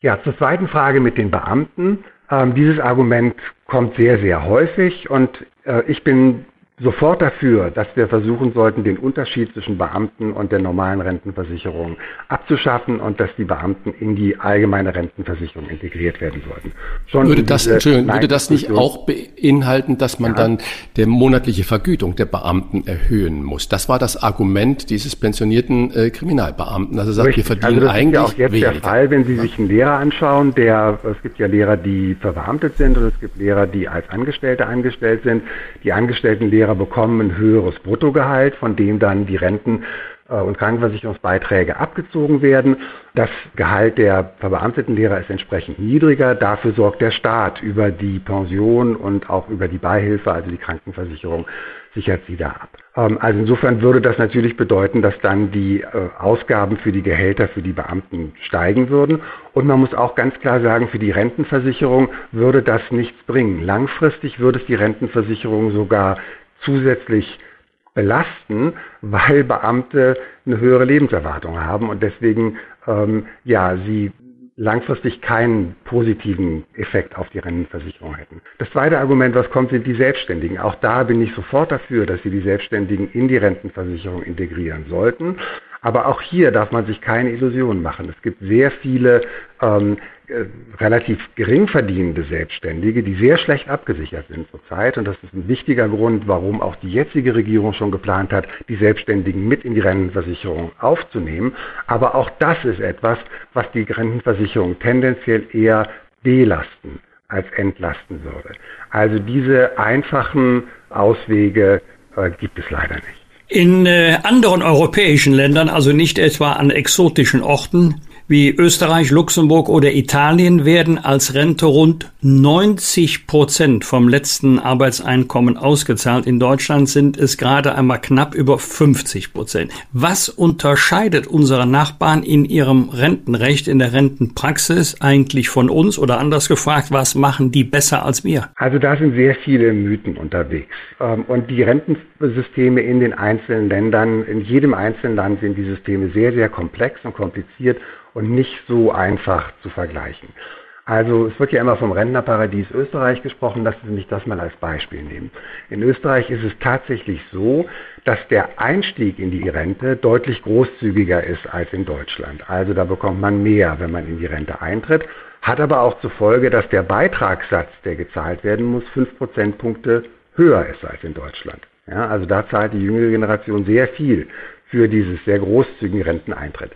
Ja, zur zweiten Frage mit den Beamten. Ähm, dieses Argument kommt sehr, sehr häufig und äh, ich bin sofort dafür, dass wir versuchen sollten, den Unterschied zwischen Beamten und der normalen Rentenversicherung abzuschaffen und dass die Beamten in die allgemeine Rentenversicherung integriert werden sollten. Schon würde das, Entschuldigung, würde das nicht auch beinhalten, dass man ja. dann der monatliche Vergütung der Beamten erhöhen muss? Das war das Argument dieses pensionierten äh, Kriminalbeamten. Also sagt, Richtig. wir verdienen also das eigentlich ist ja auch jetzt weniger. der Fall, wenn Sie sich einen Lehrer anschauen, der, es gibt ja Lehrer, die verbeamtet sind und es gibt Lehrer, die als Angestellte angestellt sind. Die angestellten Lehrer Lehrer bekommen ein höheres Bruttogehalt, von dem dann die Renten äh, und Krankenversicherungsbeiträge abgezogen werden. Das Gehalt der verbeamteten Lehrer ist entsprechend niedriger. Dafür sorgt der Staat über die Pension und auch über die Beihilfe, also die Krankenversicherung, sichert sie da ab. Ähm, also insofern würde das natürlich bedeuten, dass dann die äh, Ausgaben für die Gehälter für die Beamten steigen würden. Und man muss auch ganz klar sagen, für die Rentenversicherung würde das nichts bringen. Langfristig würde es die Rentenversicherung sogar zusätzlich belasten, weil Beamte eine höhere Lebenserwartung haben und deswegen ähm, ja sie langfristig keinen positiven Effekt auf die Rentenversicherung hätten. Das zweite Argument, was kommt, sind die Selbstständigen. Auch da bin ich sofort dafür, dass Sie die Selbstständigen in die Rentenversicherung integrieren sollten. Aber auch hier darf man sich keine Illusionen machen. Es gibt sehr viele ähm, äh, relativ gering verdienende Selbstständige, die sehr schlecht abgesichert sind zurzeit. Und das ist ein wichtiger Grund, warum auch die jetzige Regierung schon geplant hat, die Selbstständigen mit in die Rentenversicherung aufzunehmen. Aber auch das ist etwas, was die Rentenversicherung tendenziell eher belasten als entlasten würde. Also diese einfachen Auswege äh, gibt es leider nicht. In äh, anderen europäischen Ländern, also nicht etwa an exotischen Orten, wie Österreich, Luxemburg oder Italien werden als Rente rund 90 Prozent vom letzten Arbeitseinkommen ausgezahlt. In Deutschland sind es gerade einmal knapp über 50 Prozent. Was unterscheidet unsere Nachbarn in ihrem Rentenrecht, in der Rentenpraxis eigentlich von uns? Oder anders gefragt, was machen die besser als wir? Also da sind sehr viele Mythen unterwegs. Ähm, und die Rentensysteme in den einzelnen Ländern, in jedem einzelnen Land sind die Systeme sehr, sehr komplex und kompliziert und nicht so einfach zu vergleichen. Also es wird ja immer vom Rentnerparadies Österreich gesprochen, lassen Sie mich das mal als Beispiel nehmen. In Österreich ist es tatsächlich so, dass der Einstieg in die Rente deutlich großzügiger ist als in Deutschland. Also da bekommt man mehr, wenn man in die Rente eintritt, hat aber auch zur Folge, dass der Beitragssatz, der gezahlt werden muss, fünf Prozentpunkte höher ist als in Deutschland. Ja, also da zahlt die jüngere Generation sehr viel für dieses sehr großzügigen Renteneintritt.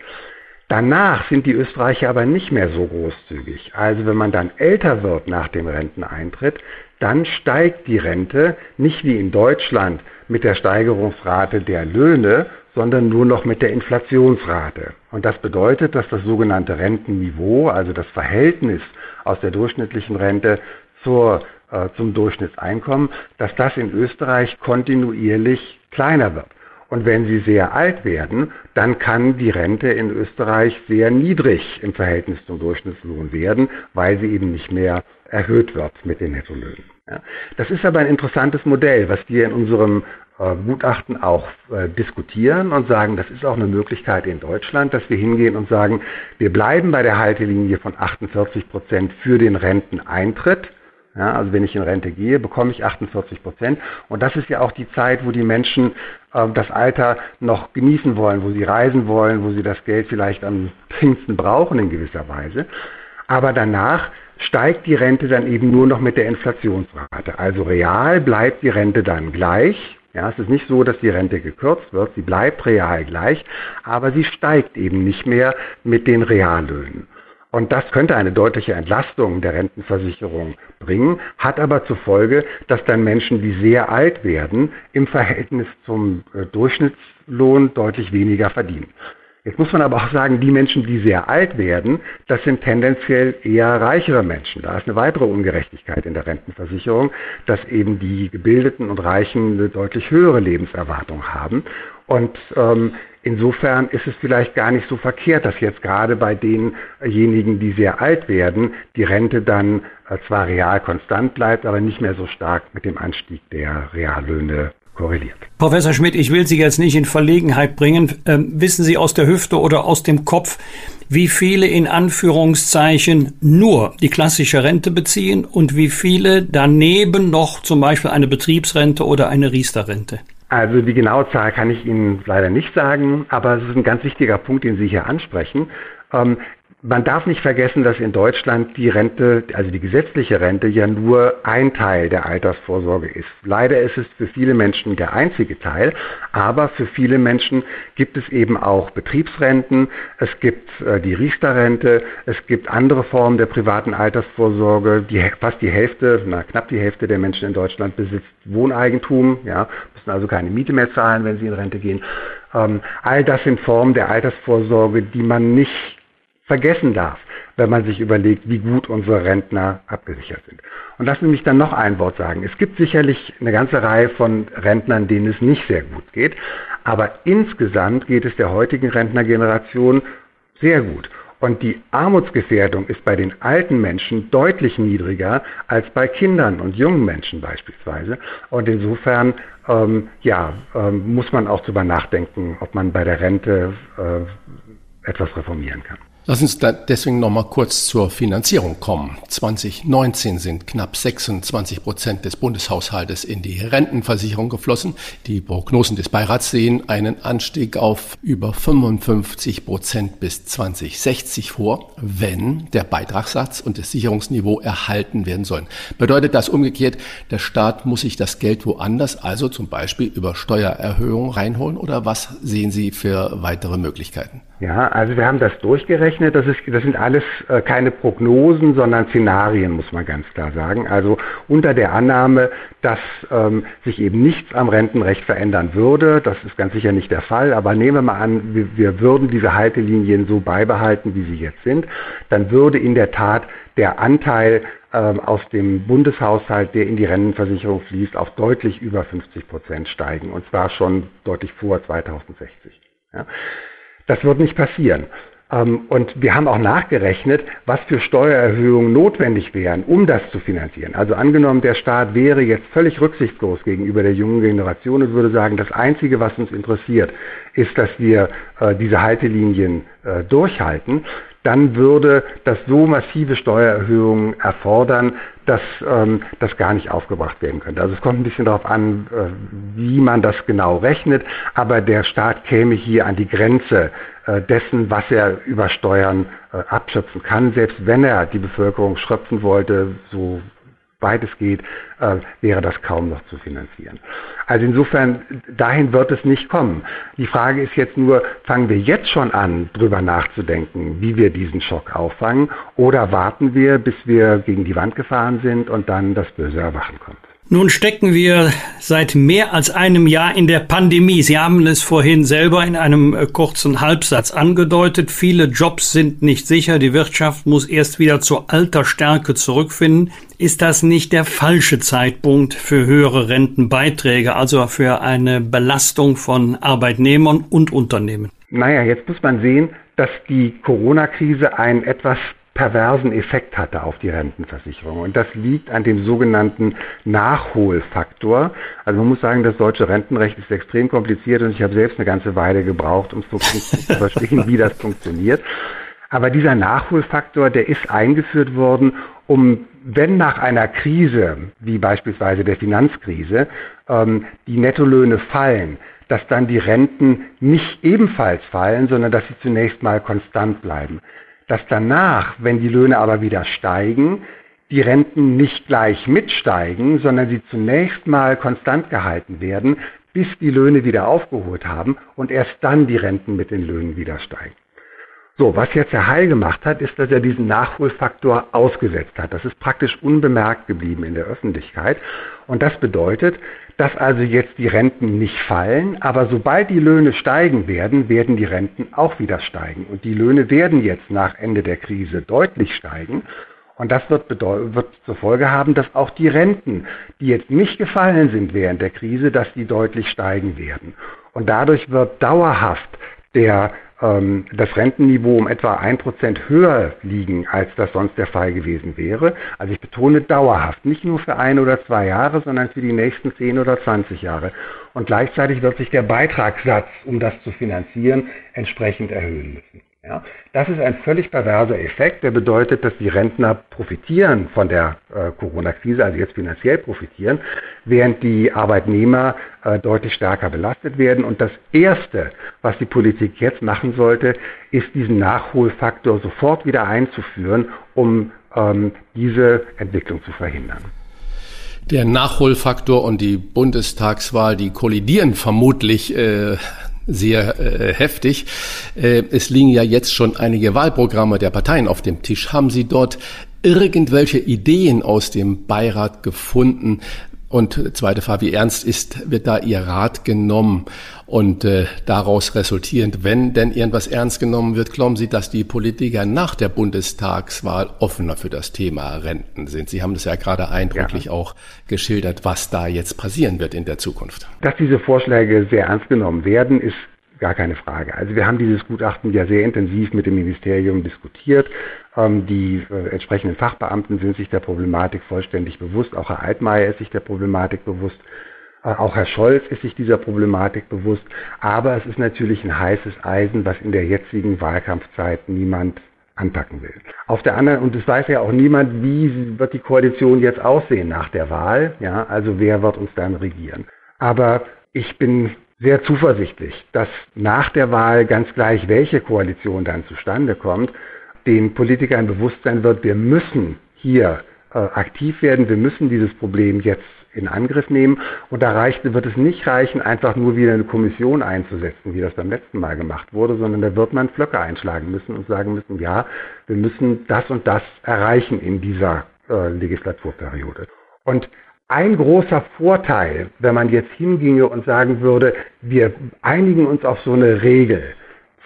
Danach sind die Österreicher aber nicht mehr so großzügig. Also wenn man dann älter wird nach dem Renteneintritt, dann steigt die Rente nicht wie in Deutschland mit der Steigerungsrate der Löhne, sondern nur noch mit der Inflationsrate. Und das bedeutet, dass das sogenannte Rentenniveau, also das Verhältnis aus der durchschnittlichen Rente zur, äh, zum Durchschnittseinkommen, dass das in Österreich kontinuierlich kleiner wird. Und wenn sie sehr alt werden, dann kann die Rente in Österreich sehr niedrig im Verhältnis zum Durchschnittslohn werden, weil sie eben nicht mehr erhöht wird mit den Nettolöhnen. Ja. Das ist aber ein interessantes Modell, was wir in unserem äh, Gutachten auch äh, diskutieren und sagen, das ist auch eine Möglichkeit in Deutschland, dass wir hingehen und sagen, wir bleiben bei der Haltelinie von 48 Prozent für den Renteneintritt ja, also wenn ich in Rente gehe, bekomme ich 48 Prozent. Und das ist ja auch die Zeit, wo die Menschen das Alter noch genießen wollen, wo sie reisen wollen, wo sie das Geld vielleicht am dringendsten brauchen in gewisser Weise. Aber danach steigt die Rente dann eben nur noch mit der Inflationsrate. Also real bleibt die Rente dann gleich. Ja, es ist nicht so, dass die Rente gekürzt wird, sie bleibt real gleich, aber sie steigt eben nicht mehr mit den Reallöhnen. Und das könnte eine deutliche Entlastung der Rentenversicherung bringen, hat aber zur Folge, dass dann Menschen, die sehr alt werden, im Verhältnis zum äh, Durchschnittslohn deutlich weniger verdienen. Jetzt muss man aber auch sagen, die Menschen, die sehr alt werden, das sind tendenziell eher reichere Menschen. Da ist eine weitere Ungerechtigkeit in der Rentenversicherung, dass eben die Gebildeten und Reichen eine deutlich höhere Lebenserwartung haben. Und ähm, Insofern ist es vielleicht gar nicht so verkehrt, dass jetzt gerade bei denjenigen, die sehr alt werden, die Rente dann äh, zwar real konstant bleibt, aber nicht mehr so stark mit dem Anstieg der Reallöhne korreliert. Professor Schmidt, ich will Sie jetzt nicht in Verlegenheit bringen. Ähm, wissen Sie aus der Hüfte oder aus dem Kopf, wie viele in Anführungszeichen nur die klassische Rente beziehen und wie viele daneben noch zum Beispiel eine Betriebsrente oder eine Riester-Rente? Also die genaue Zahl kann ich Ihnen leider nicht sagen, aber es ist ein ganz wichtiger Punkt, den Sie hier ansprechen. Ähm, man darf nicht vergessen, dass in Deutschland die Rente, also die gesetzliche Rente, ja nur ein Teil der Altersvorsorge ist. Leider ist es für viele Menschen der einzige Teil, aber für viele Menschen gibt es eben auch Betriebsrenten, es gibt äh, die Riester-Rente, es gibt andere Formen der privaten Altersvorsorge. Die, fast die Hälfte, na, knapp die Hälfte der Menschen in Deutschland besitzt Wohneigentum, ja, müssen also keine Miete mehr zahlen, wenn sie in Rente gehen. Ähm, all das sind Formen der Altersvorsorge, die man nicht vergessen darf, wenn man sich überlegt, wie gut unsere Rentner abgesichert sind. Und lassen Sie mich dann noch ein Wort sagen. Es gibt sicherlich eine ganze Reihe von Rentnern, denen es nicht sehr gut geht, aber insgesamt geht es der heutigen Rentnergeneration sehr gut. Und die Armutsgefährdung ist bei den alten Menschen deutlich niedriger als bei Kindern und jungen Menschen beispielsweise. Und insofern ähm, ja, ähm, muss man auch darüber nachdenken, ob man bei der Rente äh, etwas reformieren kann. Lass uns deswegen noch mal kurz zur Finanzierung kommen. 2019 sind knapp 26 Prozent des Bundeshaushaltes in die Rentenversicherung geflossen. Die Prognosen des Beirats sehen einen Anstieg auf über 55 Prozent bis 2060 vor, wenn der Beitragssatz und das Sicherungsniveau erhalten werden sollen. Bedeutet das umgekehrt, der Staat muss sich das Geld woanders, also zum Beispiel über Steuererhöhungen reinholen oder was sehen Sie für weitere Möglichkeiten? Ja, also wir haben das durchgerechnet. Das, ist, das sind alles äh, keine Prognosen, sondern Szenarien, muss man ganz klar sagen. Also unter der Annahme, dass ähm, sich eben nichts am Rentenrecht verändern würde. Das ist ganz sicher nicht der Fall. Aber nehmen wir mal an, wir, wir würden diese Haltelinien so beibehalten, wie sie jetzt sind. Dann würde in der Tat der Anteil ähm, aus dem Bundeshaushalt, der in die Rentenversicherung fließt, auf deutlich über 50 Prozent steigen. Und zwar schon deutlich vor 2060. Ja. Das wird nicht passieren. Ähm, und wir haben auch nachgerechnet, was für Steuererhöhungen notwendig wären, um das zu finanzieren. Also angenommen, der Staat wäre jetzt völlig rücksichtslos gegenüber der jungen Generation und würde sagen, das Einzige, was uns interessiert, ist, dass wir äh, diese Haltelinien äh, durchhalten, dann würde das so massive Steuererhöhungen erfordern, dass ähm, das gar nicht aufgebracht werden könnte. Also es kommt ein bisschen darauf an, äh, wie man das genau rechnet, aber der Staat käme hier an die Grenze äh, dessen, was er über Steuern äh, abschöpfen kann, selbst wenn er die Bevölkerung schröpfen wollte, so weit es geht, äh, wäre das kaum noch zu finanzieren. Also insofern, dahin wird es nicht kommen. Die Frage ist jetzt nur, fangen wir jetzt schon an, drüber nachzudenken, wie wir diesen Schock auffangen, oder warten wir, bis wir gegen die Wand gefahren sind und dann das böse Erwachen kommt? Nun stecken wir seit mehr als einem Jahr in der Pandemie. Sie haben es vorhin selber in einem äh, kurzen Halbsatz angedeutet. Viele Jobs sind nicht sicher. Die Wirtschaft muss erst wieder zur alter Stärke zurückfinden. Ist das nicht der falsche Zeitpunkt für höhere Rentenbeiträge, also für eine Belastung von Arbeitnehmern und Unternehmen? Naja, jetzt muss man sehen, dass die Corona-Krise ein etwas perversen Effekt hatte auf die Rentenversicherung. Und das liegt an dem sogenannten Nachholfaktor. Also man muss sagen, das deutsche Rentenrecht ist extrem kompliziert und ich habe selbst eine ganze Weile gebraucht, um [LAUGHS] zu verstehen, wie das funktioniert. Aber dieser Nachholfaktor, der ist eingeführt worden, um, wenn nach einer Krise, wie beispielsweise der Finanzkrise, ähm, die Nettolöhne fallen, dass dann die Renten nicht ebenfalls fallen, sondern dass sie zunächst mal konstant bleiben dass danach, wenn die Löhne aber wieder steigen, die Renten nicht gleich mitsteigen, sondern sie zunächst mal konstant gehalten werden, bis die Löhne wieder aufgeholt haben und erst dann die Renten mit den Löhnen wieder steigen. So, was jetzt Herr Heil gemacht hat, ist, dass er diesen Nachholfaktor ausgesetzt hat. Das ist praktisch unbemerkt geblieben in der Öffentlichkeit. Und das bedeutet, dass also jetzt die Renten nicht fallen, aber sobald die Löhne steigen werden, werden die Renten auch wieder steigen. Und die Löhne werden jetzt nach Ende der Krise deutlich steigen. Und das wird, wird zur Folge haben, dass auch die Renten, die jetzt nicht gefallen sind während der Krise, dass die deutlich steigen werden. Und dadurch wird dauerhaft der das Rentenniveau um etwa ein Prozent höher liegen, als das sonst der Fall gewesen wäre. Also ich betone dauerhaft, nicht nur für ein oder zwei Jahre, sondern für die nächsten zehn oder zwanzig Jahre. Und gleichzeitig wird sich der Beitragssatz, um das zu finanzieren, entsprechend erhöhen müssen. Ja, das ist ein völlig perverser Effekt, der bedeutet, dass die Rentner profitieren von der äh, Corona-Krise, also jetzt finanziell profitieren, während die Arbeitnehmer äh, deutlich stärker belastet werden. Und das Erste, was die Politik jetzt machen sollte, ist diesen Nachholfaktor sofort wieder einzuführen, um ähm, diese Entwicklung zu verhindern. Der Nachholfaktor und die Bundestagswahl, die kollidieren vermutlich äh, sehr äh, heftig. Äh, es liegen ja jetzt schon einige Wahlprogramme der Parteien auf dem Tisch. Haben Sie dort irgendwelche Ideen aus dem Beirat gefunden? Und zweite Frage, wie ernst ist, wird da Ihr Rat genommen? Und äh, daraus resultierend, wenn denn irgendwas ernst genommen wird, glauben Sie, dass die Politiker nach der Bundestagswahl offener für das Thema Renten sind? Sie haben das ja gerade eindrücklich ja. auch geschildert, was da jetzt passieren wird in der Zukunft. Dass diese Vorschläge sehr ernst genommen werden, ist gar keine Frage. Also wir haben dieses Gutachten ja sehr intensiv mit dem Ministerium diskutiert. Ähm, die äh, entsprechenden Fachbeamten sind sich der Problematik vollständig bewusst. Auch Herr Altmaier ist sich der Problematik bewusst. Äh, auch Herr Scholz ist sich dieser Problematik bewusst. Aber es ist natürlich ein heißes Eisen, was in der jetzigen Wahlkampfzeit niemand anpacken will. Auf der anderen, und es weiß ja auch niemand, wie wird die Koalition jetzt aussehen nach der Wahl, ja, also wer wird uns dann regieren. Aber ich bin sehr zuversichtlich, dass nach der Wahl ganz gleich, welche Koalition dann zustande kommt, den Politikern bewusst sein wird, wir müssen hier äh, aktiv werden, wir müssen dieses Problem jetzt in Angriff nehmen. Und da reicht, wird es nicht reichen, einfach nur wieder eine Kommission einzusetzen, wie das beim letzten Mal gemacht wurde, sondern da wird man Flöcke einschlagen müssen und sagen müssen, ja, wir müssen das und das erreichen in dieser äh, Legislaturperiode. Und ein großer Vorteil, wenn man jetzt hinginge und sagen würde, wir einigen uns auf so eine Regel.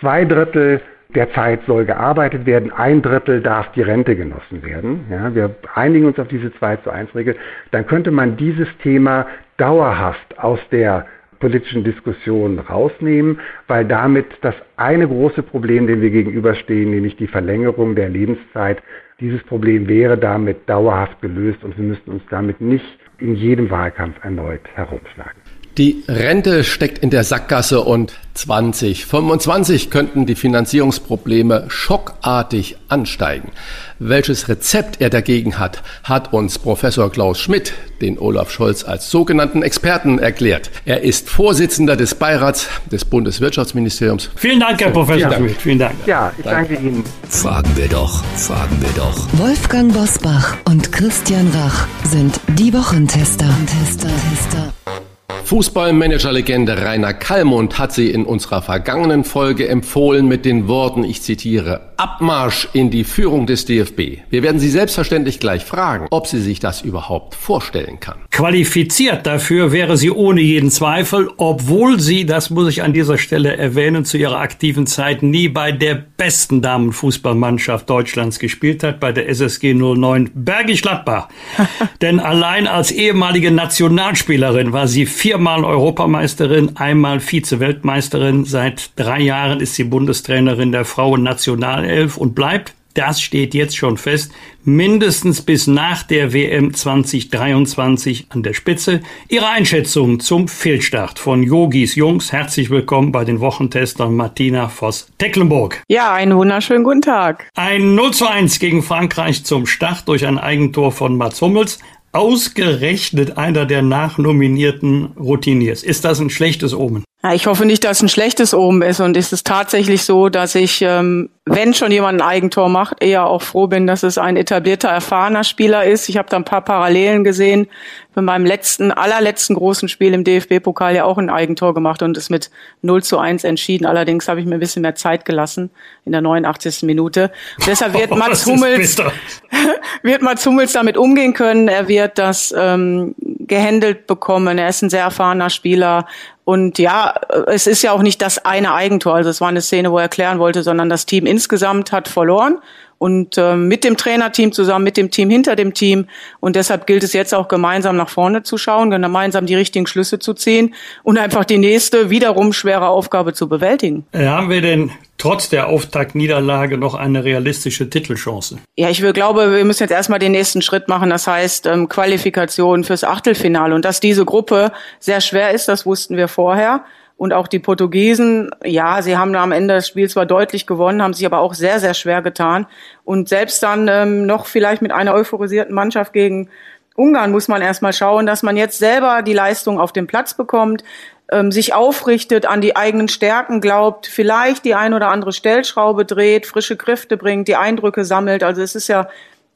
Zwei Drittel der Zeit soll gearbeitet werden, ein Drittel darf die Rente genossen werden. Ja, wir einigen uns auf diese 2 zu 1 Regel. Dann könnte man dieses Thema dauerhaft aus der politischen Diskussion rausnehmen, weil damit das eine große Problem, dem wir gegenüberstehen, nämlich die Verlängerung der Lebenszeit, dieses Problem wäre damit dauerhaft gelöst und wir müssten uns damit nicht in jedem Wahlkampf erneut herumschlagen. Die Rente steckt in der Sackgasse und 2025 könnten die Finanzierungsprobleme schockartig ansteigen. Welches Rezept er dagegen hat, hat uns Professor Klaus Schmidt, den Olaf Scholz als sogenannten Experten erklärt. Er ist Vorsitzender des Beirats des Bundeswirtschaftsministeriums. Vielen Dank, Herr Professor ja. Schmidt. Vielen Dank. Ja, ich danke. danke Ihnen. Fragen wir doch, fragen wir doch. Wolfgang Bosbach und Christian Rach sind die Wochentester. Tester, Tester. Fußballmanagerlegende Rainer Kallmund hat sie in unserer vergangenen Folge empfohlen mit den Worten, ich zitiere, Abmarsch in die Führung des DFB. Wir werden Sie selbstverständlich gleich fragen, ob sie sich das überhaupt vorstellen kann. Qualifiziert dafür wäre sie ohne jeden Zweifel, obwohl sie, das muss ich an dieser Stelle erwähnen, zu ihrer aktiven Zeit nie bei der besten Damenfußballmannschaft Deutschlands gespielt hat, bei der SSG 09 Bergisch Gladbach. [LAUGHS] Denn allein als ehemalige Nationalspielerin war sie vier viermal Europameisterin, einmal Vize-Weltmeisterin. Seit drei Jahren ist sie Bundestrainerin der Frauen-Nationalelf und bleibt, das steht jetzt schon fest, mindestens bis nach der WM 2023 an der Spitze. Ihre Einschätzung zum Fehlstart von Yogis Jungs. Herzlich willkommen bei den Wochentestern Martina Voss-Tecklenburg. Ja, einen wunderschönen guten Tag. Ein 0 zu 1 gegen Frankreich zum Start durch ein Eigentor von Mats Hummels ausgerechnet einer der nachnominierten Routiniers. Ist das ein schlechtes Omen? Ja, ich hoffe nicht, dass es ein schlechtes Omen ist. Und ist es tatsächlich so, dass ich, ähm, wenn schon jemand ein Eigentor macht, eher auch froh bin, dass es ein etablierter, erfahrener Spieler ist. Ich habe da ein paar Parallelen gesehen. Bei meinem letzten, allerletzten großen Spiel im DFB-Pokal ja auch ein Eigentor gemacht und es mit 0 zu 1 entschieden. Allerdings habe ich mir ein bisschen mehr Zeit gelassen in der 89. Minute. Und deshalb wird [LAUGHS] Mats Hummels, [LAUGHS] wird Mats Hummels damit umgehen können. Er wird das ähm, gehandelt bekommen. Er ist ein sehr erfahrener Spieler. Und ja, es ist ja auch nicht das eine Eigentor. Also es war eine Szene, wo er erklären wollte, sondern das Team insgesamt hat verloren. Und äh, mit dem Trainerteam zusammen, mit dem Team hinter dem Team. Und deshalb gilt es jetzt auch gemeinsam nach vorne zu schauen, gemeinsam die richtigen Schlüsse zu ziehen und einfach die nächste wiederum schwere Aufgabe zu bewältigen. Äh, haben wir denn trotz der Auftaktniederlage noch eine realistische Titelchance? Ja, ich glaube, wir müssen jetzt erstmal den nächsten Schritt machen. Das heißt ähm, Qualifikation fürs Achtelfinale. Und dass diese Gruppe sehr schwer ist, das wussten wir vorher. Und auch die Portugiesen, ja, sie haben am Ende das Spiel zwar deutlich gewonnen, haben sich aber auch sehr, sehr schwer getan. Und selbst dann ähm, noch vielleicht mit einer euphorisierten Mannschaft gegen Ungarn muss man erstmal schauen, dass man jetzt selber die Leistung auf den Platz bekommt, ähm, sich aufrichtet, an die eigenen Stärken glaubt, vielleicht die ein oder andere Stellschraube dreht, frische Kräfte bringt, die Eindrücke sammelt. Also es ist ja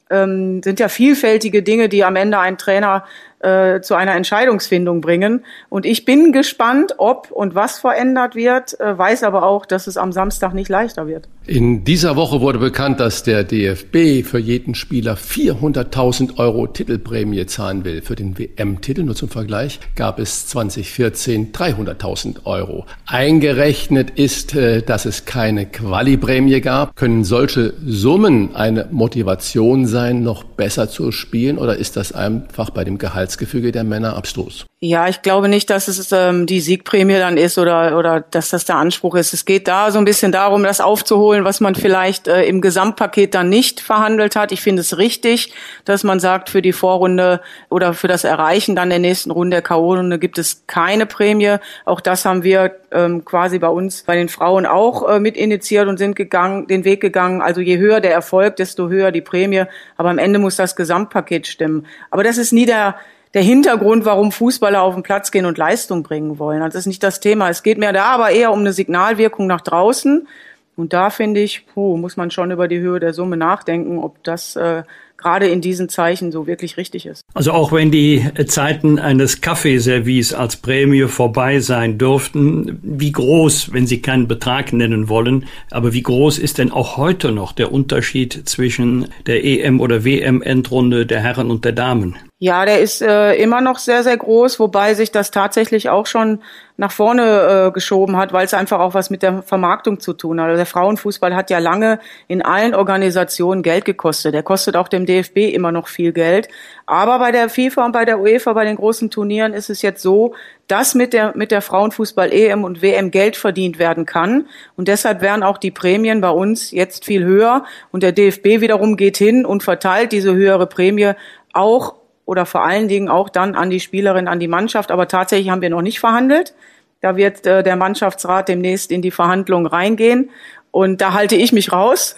ähm, sind ja vielfältige Dinge, die am Ende ein Trainer äh, zu einer Entscheidungsfindung bringen. Und ich bin gespannt, ob und was verändert wird, äh, weiß aber auch, dass es am Samstag nicht leichter wird. In dieser Woche wurde bekannt, dass der DFB für jeden Spieler 400.000 Euro Titelprämie zahlen will. Für den WM-Titel, nur zum Vergleich, gab es 2014 300.000 Euro. Eingerechnet ist, äh, dass es keine Quali-Prämie gab. Können solche Summen eine Motivation sein, noch besser zu spielen oder ist das einfach bei dem Gehalt Gehaltsgefüge der Männer abstrus. Ja, ich glaube nicht, dass es ähm, die Siegprämie dann ist oder, oder dass das der Anspruch ist. Es geht da so ein bisschen darum, das aufzuholen, was man vielleicht äh, im Gesamtpaket dann nicht verhandelt hat. Ich finde es richtig, dass man sagt, für die Vorrunde oder für das Erreichen dann der nächsten Runde der K.O.-Runde gibt es keine Prämie. Auch das haben wir ähm, quasi bei uns, bei den Frauen auch äh, mit initiiert und sind gegangen, den Weg gegangen. Also je höher der Erfolg, desto höher die Prämie. Aber am Ende muss das Gesamtpaket stimmen. Aber das ist nie der der Hintergrund, warum Fußballer auf den Platz gehen und Leistung bringen wollen. Also das ist nicht das Thema. Es geht mir da aber eher um eine Signalwirkung nach draußen. Und da finde ich, puh, muss man schon über die Höhe der Summe nachdenken, ob das äh, gerade in diesen Zeichen so wirklich richtig ist. Also auch wenn die Zeiten eines Kaffeeservice als Prämie vorbei sein dürften, wie groß, wenn Sie keinen Betrag nennen wollen, aber wie groß ist denn auch heute noch der Unterschied zwischen der EM- oder WM-Endrunde der Herren und der Damen? Ja, der ist äh, immer noch sehr, sehr groß, wobei sich das tatsächlich auch schon nach vorne äh, geschoben hat, weil es einfach auch was mit der Vermarktung zu tun hat. Also der Frauenfußball hat ja lange in allen Organisationen Geld gekostet. Der kostet auch dem DFB immer noch viel Geld. Aber bei der FIFA und bei der UEFA, bei den großen Turnieren ist es jetzt so, dass mit der, mit der Frauenfußball EM und WM Geld verdient werden kann. Und deshalb werden auch die Prämien bei uns jetzt viel höher. Und der DFB wiederum geht hin und verteilt diese höhere Prämie auch oder vor allen Dingen auch dann an die Spielerin, an die Mannschaft. Aber tatsächlich haben wir noch nicht verhandelt. Da wird äh, der Mannschaftsrat demnächst in die Verhandlungen reingehen. Und da halte ich mich raus.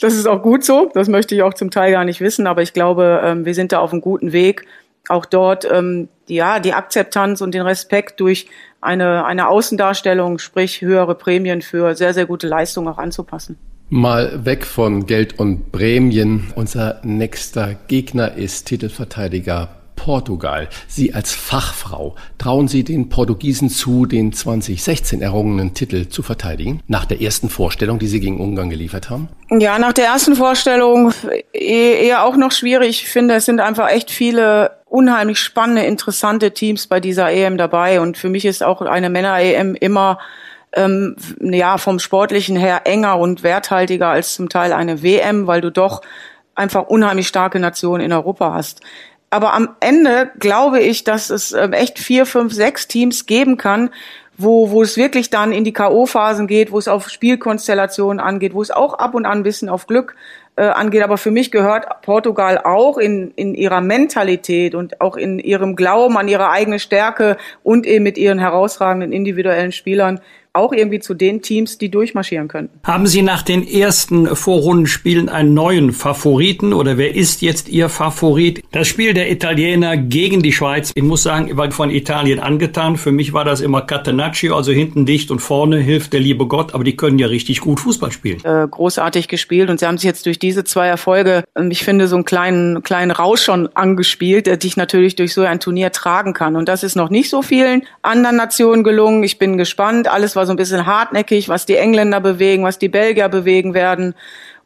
Das ist auch gut so. Das möchte ich auch zum Teil gar nicht wissen. Aber ich glaube, ähm, wir sind da auf einem guten Weg, auch dort ähm, ja die Akzeptanz und den Respekt durch eine eine Außendarstellung, sprich höhere Prämien für sehr sehr gute Leistungen auch anzupassen. Mal weg von Geld und Prämien. Unser nächster Gegner ist Titelverteidiger Portugal. Sie als Fachfrau, trauen Sie den Portugiesen zu, den 2016 errungenen Titel zu verteidigen? Nach der ersten Vorstellung, die Sie gegen Ungarn geliefert haben? Ja, nach der ersten Vorstellung eh, eher auch noch schwierig. Ich finde, es sind einfach echt viele unheimlich spannende, interessante Teams bei dieser EM dabei. Und für mich ist auch eine Männer-EM immer ähm, ja vom sportlichen her enger und werthaltiger als zum Teil eine WM, weil du doch einfach unheimlich starke Nationen in Europa hast. Aber am Ende glaube ich, dass es ähm, echt vier, fünf, sechs Teams geben kann, wo, wo es wirklich dann in die K.O.-Phasen geht, wo es auf Spielkonstellationen angeht, wo es auch ab und an ein bisschen auf Glück äh, angeht. Aber für mich gehört Portugal auch in, in ihrer Mentalität und auch in ihrem Glauben an ihre eigene Stärke und eben mit ihren herausragenden individuellen Spielern auch irgendwie zu den Teams, die durchmarschieren könnten. Haben Sie nach den ersten Vorrundenspielen einen neuen Favoriten oder wer ist jetzt Ihr Favorit? Das Spiel der Italiener gegen die Schweiz, ich muss sagen, ich war von Italien angetan. Für mich war das immer Catenaccio, also hinten dicht und vorne hilft der liebe Gott, aber die können ja richtig gut Fußball spielen. Äh, großartig gespielt und sie haben sich jetzt durch diese zwei Erfolge, ähm, ich finde, so einen kleinen, kleinen Rausch schon angespielt, der dich natürlich durch so ein Turnier tragen kann. Und das ist noch nicht so vielen anderen Nationen gelungen. Ich bin gespannt. Alles, was war so ein bisschen hartnäckig, was die Engländer bewegen, was die Belgier bewegen werden.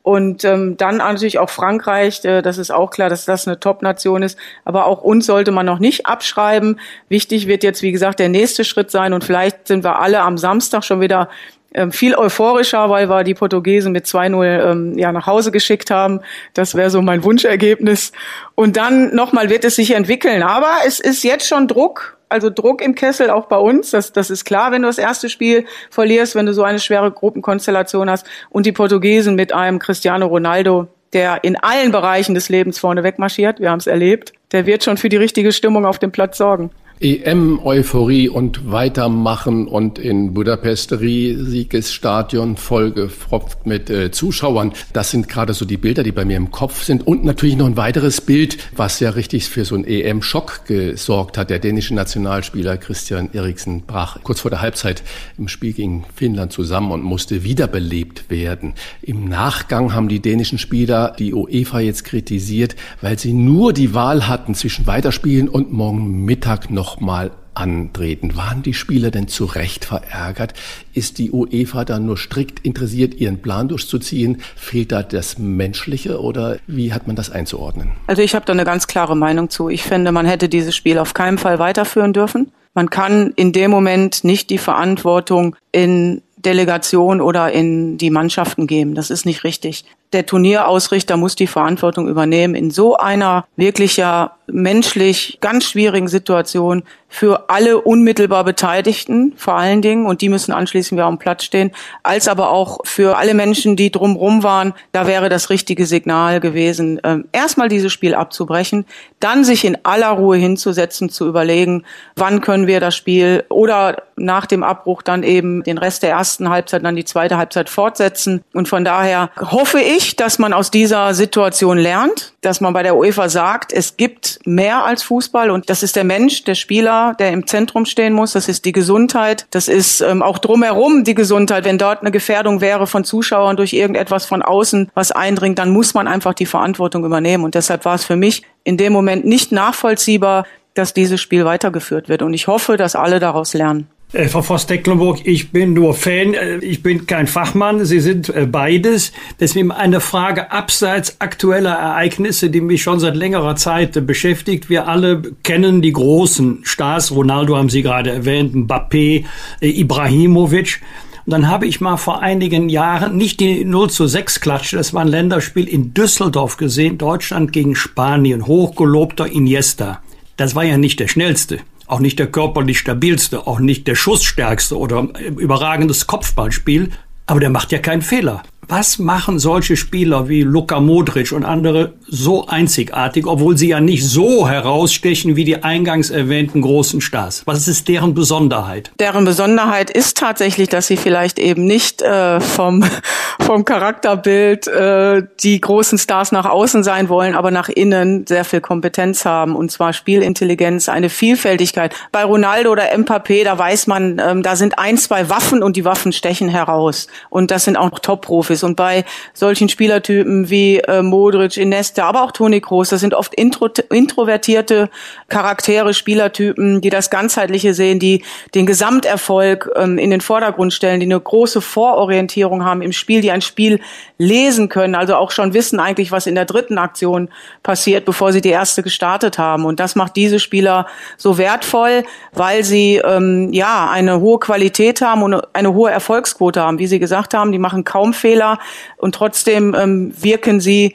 Und ähm, dann natürlich auch Frankreich, äh, das ist auch klar, dass das eine Top-Nation ist. Aber auch uns sollte man noch nicht abschreiben. Wichtig wird jetzt, wie gesagt, der nächste Schritt sein. Und vielleicht sind wir alle am Samstag schon wieder ähm, viel euphorischer, weil wir die Portugiesen mit 2-0 ähm, ja, nach Hause geschickt haben. Das wäre so mein Wunschergebnis. Und dann nochmal wird es sich entwickeln. Aber es ist jetzt schon Druck also Druck im Kessel auch bei uns. Das, das ist klar, wenn du das erste Spiel verlierst, wenn du so eine schwere Gruppenkonstellation hast. Und die Portugiesen mit einem Cristiano Ronaldo, der in allen Bereichen des Lebens vorne wegmarschiert. Wir haben es erlebt. Der wird schon für die richtige Stimmung auf dem Platz sorgen. EM-Euphorie und weitermachen und in Budapest Siegesstadion vollgefropft mit äh, Zuschauern. Das sind gerade so die Bilder, die bei mir im Kopf sind. Und natürlich noch ein weiteres Bild, was ja richtig für so einen EM-Schock gesorgt hat. Der dänische Nationalspieler Christian Eriksen brach kurz vor der Halbzeit im Spiel gegen Finnland zusammen und musste wiederbelebt werden. Im Nachgang haben die dänischen Spieler die UEFA jetzt kritisiert, weil sie nur die Wahl hatten zwischen Weiterspielen und morgen Mittag noch nochmal antreten. Waren die Spieler denn zu Recht verärgert? Ist die UEFA dann nur strikt interessiert, ihren Plan durchzuziehen? Fehlt da das Menschliche oder wie hat man das einzuordnen? Also ich habe da eine ganz klare Meinung zu. Ich finde, man hätte dieses Spiel auf keinen Fall weiterführen dürfen. Man kann in dem Moment nicht die Verantwortung in Delegation oder in die Mannschaften geben. Das ist nicht richtig. Der Turnierausrichter muss die Verantwortung übernehmen in so einer wirklich ja menschlich ganz schwierigen Situation für alle unmittelbar Beteiligten vor allen Dingen und die müssen anschließend wieder am Platz stehen, als aber auch für alle Menschen, die drumherum waren. Da wäre das richtige Signal gewesen, ähm, erstmal dieses Spiel abzubrechen, dann sich in aller Ruhe hinzusetzen, zu überlegen, wann können wir das Spiel oder nach dem Abbruch dann eben den Rest der ersten Halbzeit, dann die zweite Halbzeit fortsetzen. Und von daher hoffe ich, dass man aus dieser Situation lernt, dass man bei der UEFA sagt, es gibt mehr als Fußball und das ist der Mensch, der Spieler, der im Zentrum stehen muss. Das ist die Gesundheit. Das ist ähm, auch drumherum die Gesundheit. Wenn dort eine Gefährdung wäre von Zuschauern durch irgendetwas von außen, was eindringt, dann muss man einfach die Verantwortung übernehmen. Und deshalb war es für mich in dem Moment nicht nachvollziehbar, dass dieses Spiel weitergeführt wird. Und ich hoffe, dass alle daraus lernen. Äh, Frau Voss-Tecklenburg, ich bin nur Fan, äh, ich bin kein Fachmann, Sie sind äh, beides. Deswegen eine Frage abseits aktueller Ereignisse, die mich schon seit längerer Zeit beschäftigt. Wir alle kennen die großen Stars, Ronaldo haben Sie gerade erwähnt, Mbappé, Ibrahimovic. Und dann habe ich mal vor einigen Jahren nicht die 0 zu 6 Klatsche, das war ein Länderspiel in Düsseldorf gesehen, Deutschland gegen Spanien, hochgelobter Iniesta. Das war ja nicht der schnellste auch nicht der körperlich stabilste, auch nicht der schussstärkste oder überragendes Kopfballspiel, aber der macht ja keinen Fehler. Was machen solche Spieler wie Luka Modric und andere so einzigartig, obwohl sie ja nicht so herausstechen wie die eingangs erwähnten großen Stars? Was ist deren Besonderheit? Deren Besonderheit ist tatsächlich, dass sie vielleicht eben nicht äh, vom, [LAUGHS] vom Charakterbild äh, die großen Stars nach außen sein wollen, aber nach innen sehr viel Kompetenz haben und zwar Spielintelligenz, eine Vielfältigkeit. Bei Ronaldo oder Mbappé, da weiß man, ähm, da sind ein, zwei Waffen und die Waffen stechen heraus. Und das sind auch Top-Profis ist. Und bei solchen Spielertypen wie äh, Modric, Iniesta, aber auch Toni Kroos, das sind oft intro, introvertierte Charaktere, Spielertypen, die das Ganzheitliche sehen, die den Gesamterfolg ähm, in den Vordergrund stellen, die eine große Vororientierung haben im Spiel, die ein Spiel lesen können, also auch schon wissen eigentlich, was in der dritten Aktion passiert, bevor sie die erste gestartet haben. Und das macht diese Spieler so wertvoll, weil sie ähm, ja eine hohe Qualität haben und eine hohe Erfolgsquote haben. Wie Sie gesagt haben, die machen kaum Fehler Spieler und trotzdem ähm, wirken sie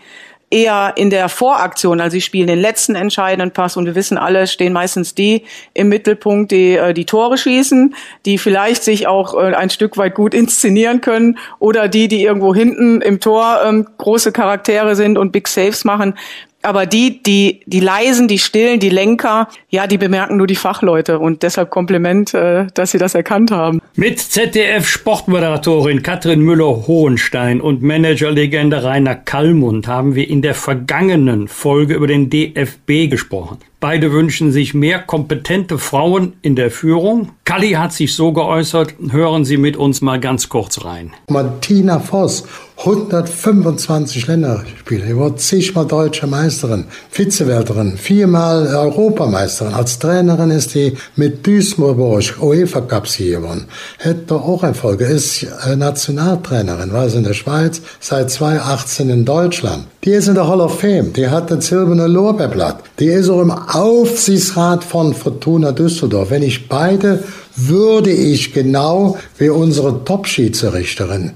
eher in der Voraktion, also sie spielen den letzten entscheidenden Pass und wir wissen alle, stehen meistens die im Mittelpunkt, die äh, die Tore schießen, die vielleicht sich auch äh, ein Stück weit gut inszenieren können oder die, die irgendwo hinten im Tor ähm, große Charaktere sind und Big Saves machen. Aber die, die, die leisen, die stillen, die Lenker, ja, die bemerken nur die Fachleute und deshalb Kompliment, äh, dass sie das erkannt haben. Mit ZDF-Sportmoderatorin Katrin Müller-Hohenstein und Managerlegende Rainer Kallmund haben wir in der vergangenen Folge über den DFB gesprochen. Beide wünschen sich mehr kompetente Frauen in der Führung. Kalli hat sich so geäußert. Hören Sie mit uns mal ganz kurz rein. Martina Voss 125 Länderspiele. Sie wurde zigmal deutsche Meisterin, Vizewelterin, viermal Europameisterin. Als Trainerin ist sie mit Duisburg UEFA hier gewonnen. Hätte auch Erfolge. Ist äh, Nationaltrainerin, war sie in der Schweiz, seit 2018 in Deutschland. Die ist in der Hall of Fame. Die hat das silberne Lorbeerblatt. Die ist auch im Aufsichtsrat von Fortuna Düsseldorf. Wenn ich beide würde ich genau wie unsere Top-Schiedsrichterin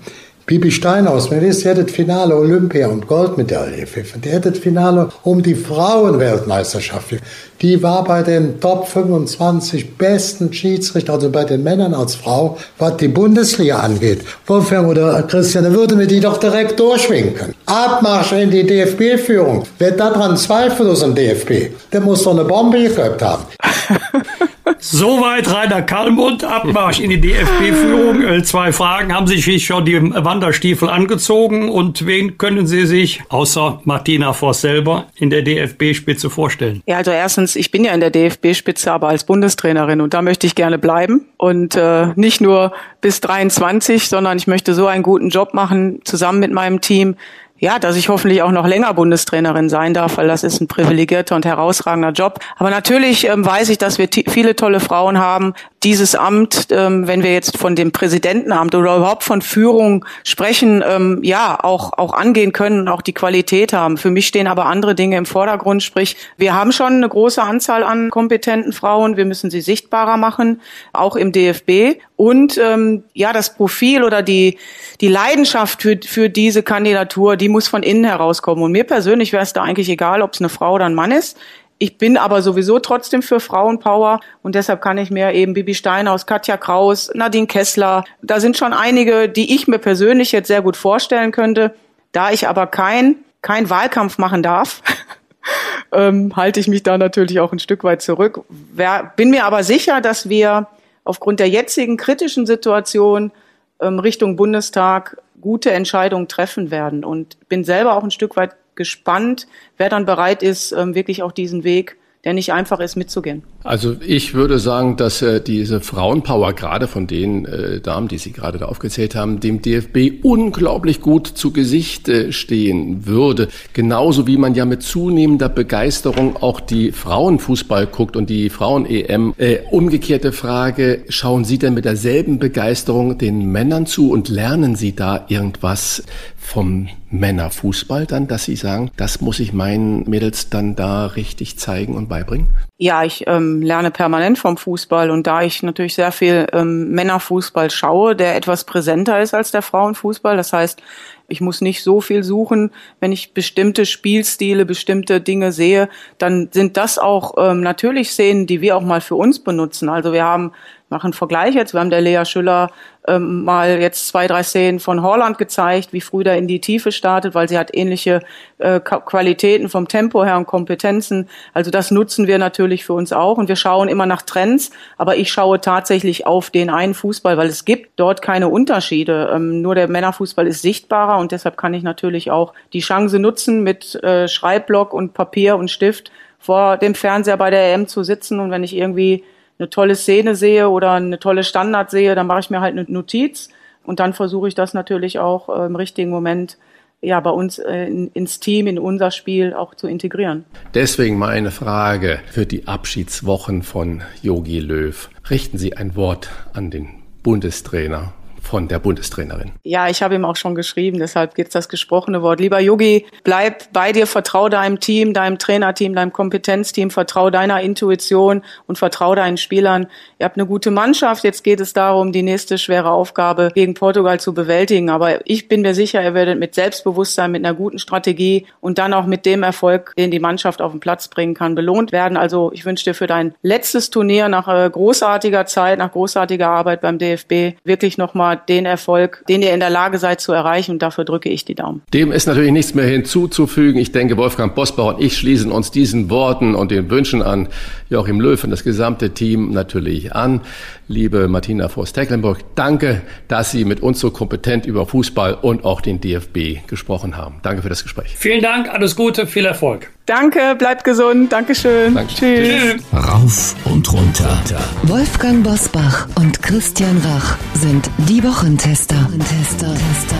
Bibi Steinhaus, wir wissen, die das Finale Olympia und Goldmedaille gepfiffen. Die das Finale um die Frauenweltmeisterschaft. Die war bei den Top 25 besten Schiedsrichter, also bei den Männern als Frau, was die Bundesliga angeht. Wolfgang oder Christian, da würde mir die doch direkt durchwinken. Abmarsch in die DFB-Führung. Wer daran zweifelt aus dem DFB, der muss doch eine Bombe gehabt haben. [LAUGHS] Soweit Rainer Kallmund, Abmarsch in die DFB-Führung. Äh, zwei Fragen. Haben Sie sich schon die Wanderstiefel angezogen und wen können Sie sich, außer Martina Voss selber, in der DFB-Spitze vorstellen? Ja, also erstens, ich bin ja in der DFB-Spitze, aber als Bundestrainerin und da möchte ich gerne bleiben und äh, nicht nur bis 23, sondern ich möchte so einen guten Job machen, zusammen mit meinem Team, ja, dass ich hoffentlich auch noch länger Bundestrainerin sein darf, weil das ist ein privilegierter und herausragender Job. Aber natürlich ähm, weiß ich, dass wir viele tolle Frauen haben. Dieses Amt, ähm, wenn wir jetzt von dem Präsidentenamt oder überhaupt von Führung sprechen, ähm, ja, auch, auch angehen können und auch die Qualität haben. Für mich stehen aber andere Dinge im Vordergrund. Sprich, wir haben schon eine große Anzahl an kompetenten Frauen. Wir müssen sie sichtbarer machen, auch im DFB. Und ähm, ja, das Profil oder die, die Leidenschaft für, für diese Kandidatur, die muss von innen herauskommen. Und mir persönlich wäre es da eigentlich egal, ob es eine Frau oder ein Mann ist. Ich bin aber sowieso trotzdem für Frauenpower und deshalb kann ich mir eben Bibi Steinhaus, Katja Kraus, Nadine Kessler, da sind schon einige, die ich mir persönlich jetzt sehr gut vorstellen könnte. Da ich aber kein, kein Wahlkampf machen darf, [LAUGHS] ähm, halte ich mich da natürlich auch ein Stück weit zurück. Wer, bin mir aber sicher, dass wir aufgrund der jetzigen kritischen Situation ähm, Richtung Bundestag gute Entscheidungen treffen werden. Und bin selber auch ein Stück weit gespannt, wer dann bereit ist, ähm, wirklich auch diesen Weg der nicht einfach ist, mitzugehen. Also ich würde sagen, dass äh, diese Frauenpower, gerade von den äh, Damen, die Sie gerade da aufgezählt haben, dem DFB unglaublich gut zu Gesicht äh, stehen würde. Genauso wie man ja mit zunehmender Begeisterung auch die Frauenfußball guckt und die Frauen-EM. Äh, umgekehrte Frage, schauen Sie denn mit derselben Begeisterung den Männern zu und lernen Sie da irgendwas vom Männerfußball dann, dass Sie sagen, das muss ich meinen Mädels dann da richtig zeigen und beibringen? Ja, ich ähm, lerne permanent vom Fußball und da ich natürlich sehr viel ähm, Männerfußball schaue, der etwas präsenter ist als der Frauenfußball. Das heißt, ich muss nicht so viel suchen. Wenn ich bestimmte Spielstile, bestimmte Dinge sehe, dann sind das auch ähm, natürlich Szenen, die wir auch mal für uns benutzen. Also wir haben machen Vergleich jetzt. Wir haben der Lea Schüller ähm, mal jetzt zwei, drei Szenen von Holland gezeigt, wie früh da in die Tiefe startet, weil sie hat ähnliche äh, Qualitäten vom Tempo her und Kompetenzen. Also das nutzen wir natürlich für uns auch und wir schauen immer nach Trends, aber ich schaue tatsächlich auf den einen Fußball, weil es gibt dort keine Unterschiede. Ähm, nur der Männerfußball ist sichtbarer und deshalb kann ich natürlich auch die Chance nutzen, mit äh, Schreibblock und Papier und Stift vor dem Fernseher bei der EM zu sitzen und wenn ich irgendwie eine tolle Szene sehe oder eine tolle Standard sehe, dann mache ich mir halt eine Notiz und dann versuche ich das natürlich auch äh, im richtigen Moment ja bei uns äh, in, ins Team, in unser Spiel auch zu integrieren. Deswegen meine Frage für die Abschiedswochen von Yogi Löw. Richten Sie ein Wort an den Bundestrainer von der Bundestrainerin. Ja, ich habe ihm auch schon geschrieben, deshalb gibt's das gesprochene Wort. Lieber Yogi, bleib bei dir, vertrau deinem Team, deinem Trainerteam, deinem Kompetenzteam, vertrau deiner Intuition und vertrau deinen Spielern. Ihr habt eine gute Mannschaft, jetzt geht es darum, die nächste schwere Aufgabe gegen Portugal zu bewältigen. Aber ich bin mir sicher, ihr werdet mit Selbstbewusstsein, mit einer guten Strategie und dann auch mit dem Erfolg, den die Mannschaft auf den Platz bringen kann, belohnt werden. Also ich wünsche dir für dein letztes Turnier nach äh, großartiger Zeit, nach großartiger Arbeit beim DFB wirklich nochmal den Erfolg, den ihr in der Lage seid zu erreichen. Und dafür drücke ich die Daumen. Dem ist natürlich nichts mehr hinzuzufügen. Ich denke, Wolfgang Bosbach und ich schließen uns diesen Worten und den Wünschen an Joachim Löw und das gesamte Team natürlich an. Liebe Martina Forst-Tecklenburg, danke, dass Sie mit uns so kompetent über Fußball und auch den DFB gesprochen haben. Danke für das Gespräch. Vielen Dank, alles Gute, viel Erfolg. Danke, bleibt gesund. Dankeschön. Danke. Tschüss. Rauf und runter. Wolfgang Bosbach und Christian Rach sind die Wochentester. Tester, Tester.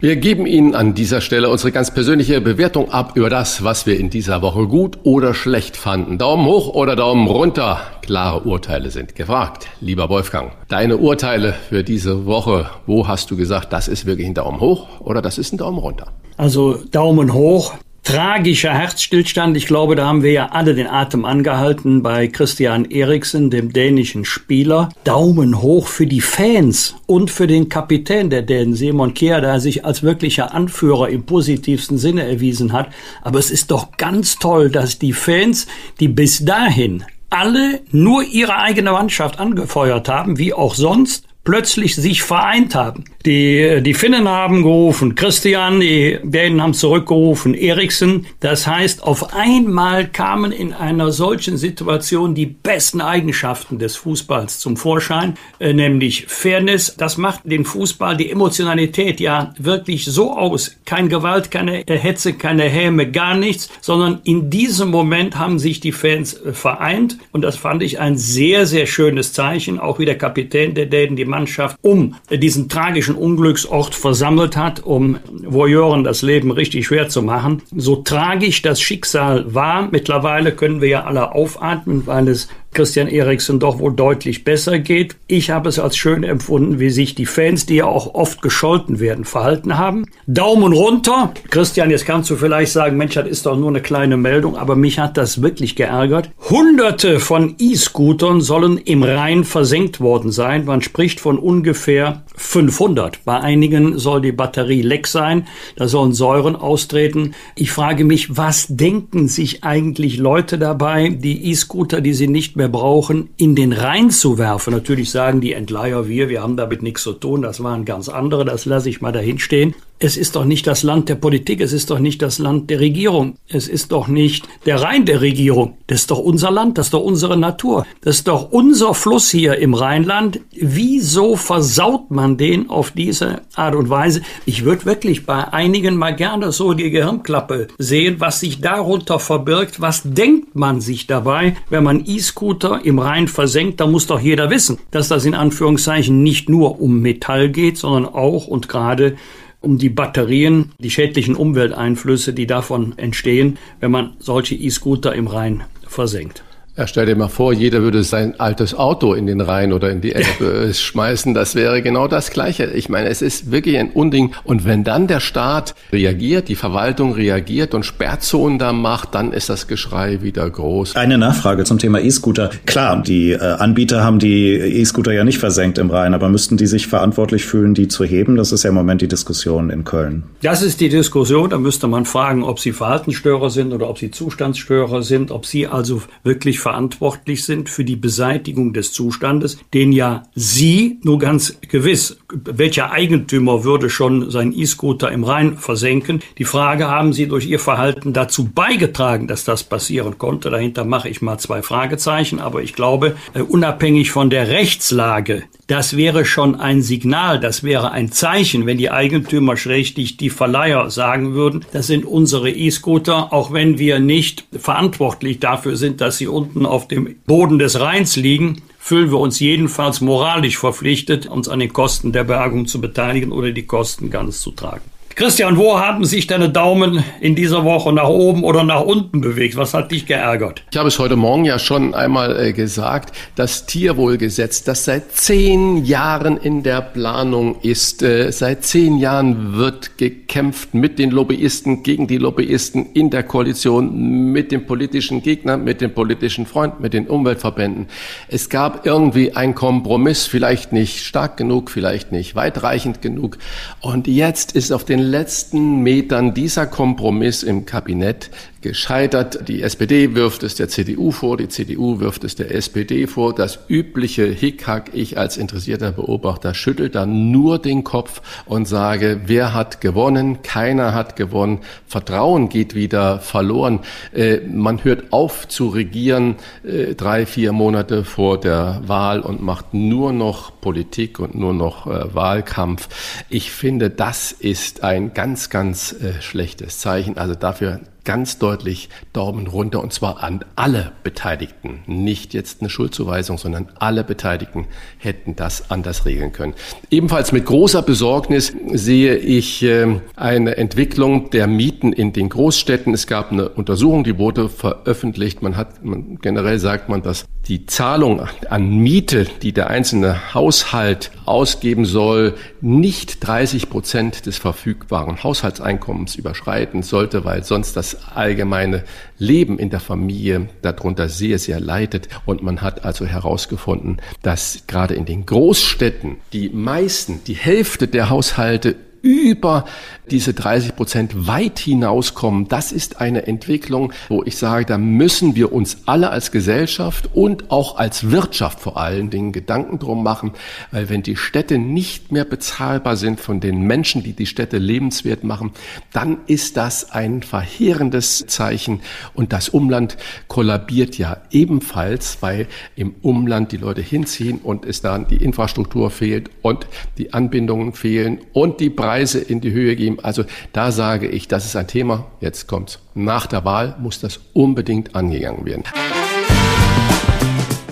Wir geben Ihnen an dieser Stelle unsere ganz persönliche Bewertung ab über das, was wir in dieser Woche gut oder schlecht fanden. Daumen hoch oder Daumen runter. Klare Urteile sind gefragt. Lieber Wolfgang, deine Urteile für diese Woche, wo hast du gesagt, das ist wirklich ein Daumen hoch oder das ist ein Daumen runter? Also Daumen hoch tragischer Herzstillstand. Ich glaube, da haben wir ja alle den Atem angehalten bei Christian Eriksen, dem dänischen Spieler. Daumen hoch für die Fans und für den Kapitän der Dänen, Simon Kjær, der sich als wirklicher Anführer im positivsten Sinne erwiesen hat. Aber es ist doch ganz toll, dass die Fans, die bis dahin alle nur ihre eigene Mannschaft angefeuert haben, wie auch sonst, plötzlich sich vereint haben. Die, die Finnen haben gerufen, Christian, die Dänen haben zurückgerufen, Eriksen. Das heißt, auf einmal kamen in einer solchen Situation die besten Eigenschaften des Fußballs zum Vorschein, äh, nämlich Fairness. Das macht den Fußball, die Emotionalität ja wirklich so aus. Kein Gewalt, keine Hetze, keine Häme, gar nichts, sondern in diesem Moment haben sich die Fans äh, vereint und das fand ich ein sehr, sehr schönes Zeichen. Auch wie der Kapitän der Dänen die Mannschaft um diesen tragischen Unglücksort versammelt hat, um Voyeuren das Leben richtig schwer zu machen. So tragisch das Schicksal war, mittlerweile können wir ja alle aufatmen, weil es Christian Eriksen doch wohl deutlich besser geht. Ich habe es als schön empfunden, wie sich die Fans, die ja auch oft gescholten werden, verhalten haben. Daumen runter. Christian, jetzt kannst du vielleicht sagen, Mensch, das ist doch nur eine kleine Meldung, aber mich hat das wirklich geärgert. Hunderte von E-Scootern sollen im Rhein versenkt worden sein. Man spricht von ungefähr 500. Bei einigen soll die Batterie leck sein. Da sollen Säuren austreten. Ich frage mich, was denken sich eigentlich Leute dabei, die E-Scooter, die sie nicht mehr brauchen, in den Rhein zu werfen. Natürlich sagen die Entleiher, wir, wir haben damit nichts zu tun, das waren ganz andere, das lasse ich mal dahin stehen. Es ist doch nicht das Land der Politik, es ist doch nicht das Land der Regierung, es ist doch nicht der Rhein der Regierung. Das ist doch unser Land, das ist doch unsere Natur, das ist doch unser Fluss hier im Rheinland. Wieso versaut man den auf diese Art und Weise? Ich würde wirklich bei einigen mal gerne so die Gehirnklappe sehen, was sich darunter verbirgt. Was denkt man sich dabei, wenn man E-Scooter im Rhein versenkt? Da muss doch jeder wissen, dass das in Anführungszeichen nicht nur um Metall geht, sondern auch und gerade um die Batterien, die schädlichen Umwelteinflüsse, die davon entstehen, wenn man solche E-Scooter im Rhein versenkt. Ja, stell dir mal vor, jeder würde sein altes Auto in den Rhein oder in die Elbe schmeißen. Das wäre genau das Gleiche. Ich meine, es ist wirklich ein Unding. Und wenn dann der Staat reagiert, die Verwaltung reagiert und Sperrzonen da macht, dann ist das Geschrei wieder groß. Eine Nachfrage zum Thema E-Scooter. Klar, die äh, Anbieter haben die E-Scooter ja nicht versenkt im Rhein, aber müssten die sich verantwortlich fühlen, die zu heben? Das ist ja im Moment die Diskussion in Köln. Das ist die Diskussion. Da müsste man fragen, ob sie Verhaltensstörer sind oder ob sie Zustandsstörer sind, ob sie also wirklich verantwortlich sind für die Beseitigung des Zustandes, den ja Sie nur ganz gewiss, welcher Eigentümer würde schon seinen E-Scooter im Rhein versenken? Die Frage, haben Sie durch Ihr Verhalten dazu beigetragen, dass das passieren konnte? Dahinter mache ich mal zwei Fragezeichen, aber ich glaube, äh, unabhängig von der Rechtslage, das wäre schon ein Signal, das wäre ein Zeichen, wenn die Eigentümer schrägstich die Verleiher sagen würden, das sind unsere E-Scooter, auch wenn wir nicht verantwortlich dafür sind, dass sie unten auf dem Boden des Rheins liegen, fühlen wir uns jedenfalls moralisch verpflichtet, uns an den Kosten der Bergung zu beteiligen oder die Kosten ganz zu tragen. Christian, wo haben sich deine Daumen in dieser Woche nach oben oder nach unten bewegt? Was hat dich geärgert? Ich habe es heute Morgen ja schon einmal äh, gesagt. Das Tierwohlgesetz, das seit zehn Jahren in der Planung ist, äh, seit zehn Jahren wird gekämpft mit den Lobbyisten, gegen die Lobbyisten in der Koalition, mit den politischen Gegnern, mit den politischen Freunden, mit den Umweltverbänden. Es gab irgendwie einen Kompromiss, vielleicht nicht stark genug, vielleicht nicht weitreichend genug. Und jetzt ist auf den letzten Metern dieser Kompromiss im Kabinett gescheitert. Die SPD wirft es der CDU vor, die CDU wirft es der SPD vor. Das übliche Hickhack, ich als interessierter Beobachter schüttel dann nur den Kopf und sage, wer hat gewonnen? Keiner hat gewonnen. Vertrauen geht wieder verloren. Äh, man hört auf zu regieren äh, drei, vier Monate vor der Wahl und macht nur noch Politik und nur noch äh, Wahlkampf. Ich finde, das ist ein ganz, ganz schlechtes Zeichen. Also dafür ganz deutlich Daumen runter und zwar an alle Beteiligten. Nicht jetzt eine Schuldzuweisung, sondern alle Beteiligten hätten das anders regeln können. Ebenfalls mit großer Besorgnis sehe ich äh, eine Entwicklung der Mieten in den Großstädten. Es gab eine Untersuchung, die wurde veröffentlicht. Man hat, man, generell sagt man, dass die Zahlung an Miete, die der einzelne Haushalt ausgeben soll, nicht 30 Prozent des verfügbaren Haushaltseinkommens überschreiten sollte, weil sonst das allgemeine Leben in der Familie darunter sehr, sehr leidet. Und man hat also herausgefunden, dass gerade in den Großstädten die meisten, die Hälfte der Haushalte über diese 30 Prozent weit hinauskommen. Das ist eine Entwicklung, wo ich sage, da müssen wir uns alle als Gesellschaft und auch als Wirtschaft vor allen Dingen Gedanken drum machen, weil wenn die Städte nicht mehr bezahlbar sind von den Menschen, die die Städte lebenswert machen, dann ist das ein verheerendes Zeichen und das Umland kollabiert ja ebenfalls, weil im Umland die Leute hinziehen und es dann die Infrastruktur fehlt und die Anbindungen fehlen und die Preise in die Höhe gehen. Also da sage ich, das ist ein Thema. Jetzt kommt's. Nach der Wahl muss das unbedingt angegangen werden.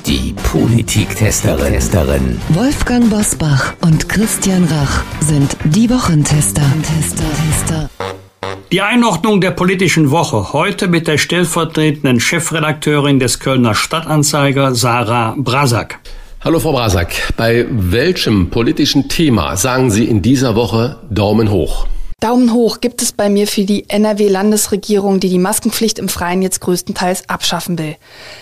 Die Politiktesterin. Wolfgang Bosbach und Christian Rach sind die Wochentester. Die Einordnung der politischen Woche heute mit der stellvertretenden Chefredakteurin des Kölner Stadtanzeiger Sarah Brasak. Hallo Frau Brasak, bei welchem politischen Thema sagen Sie in dieser Woche Daumen hoch? Daumen hoch gibt es bei mir für die NRW-Landesregierung, die die Maskenpflicht im Freien jetzt größtenteils abschaffen will.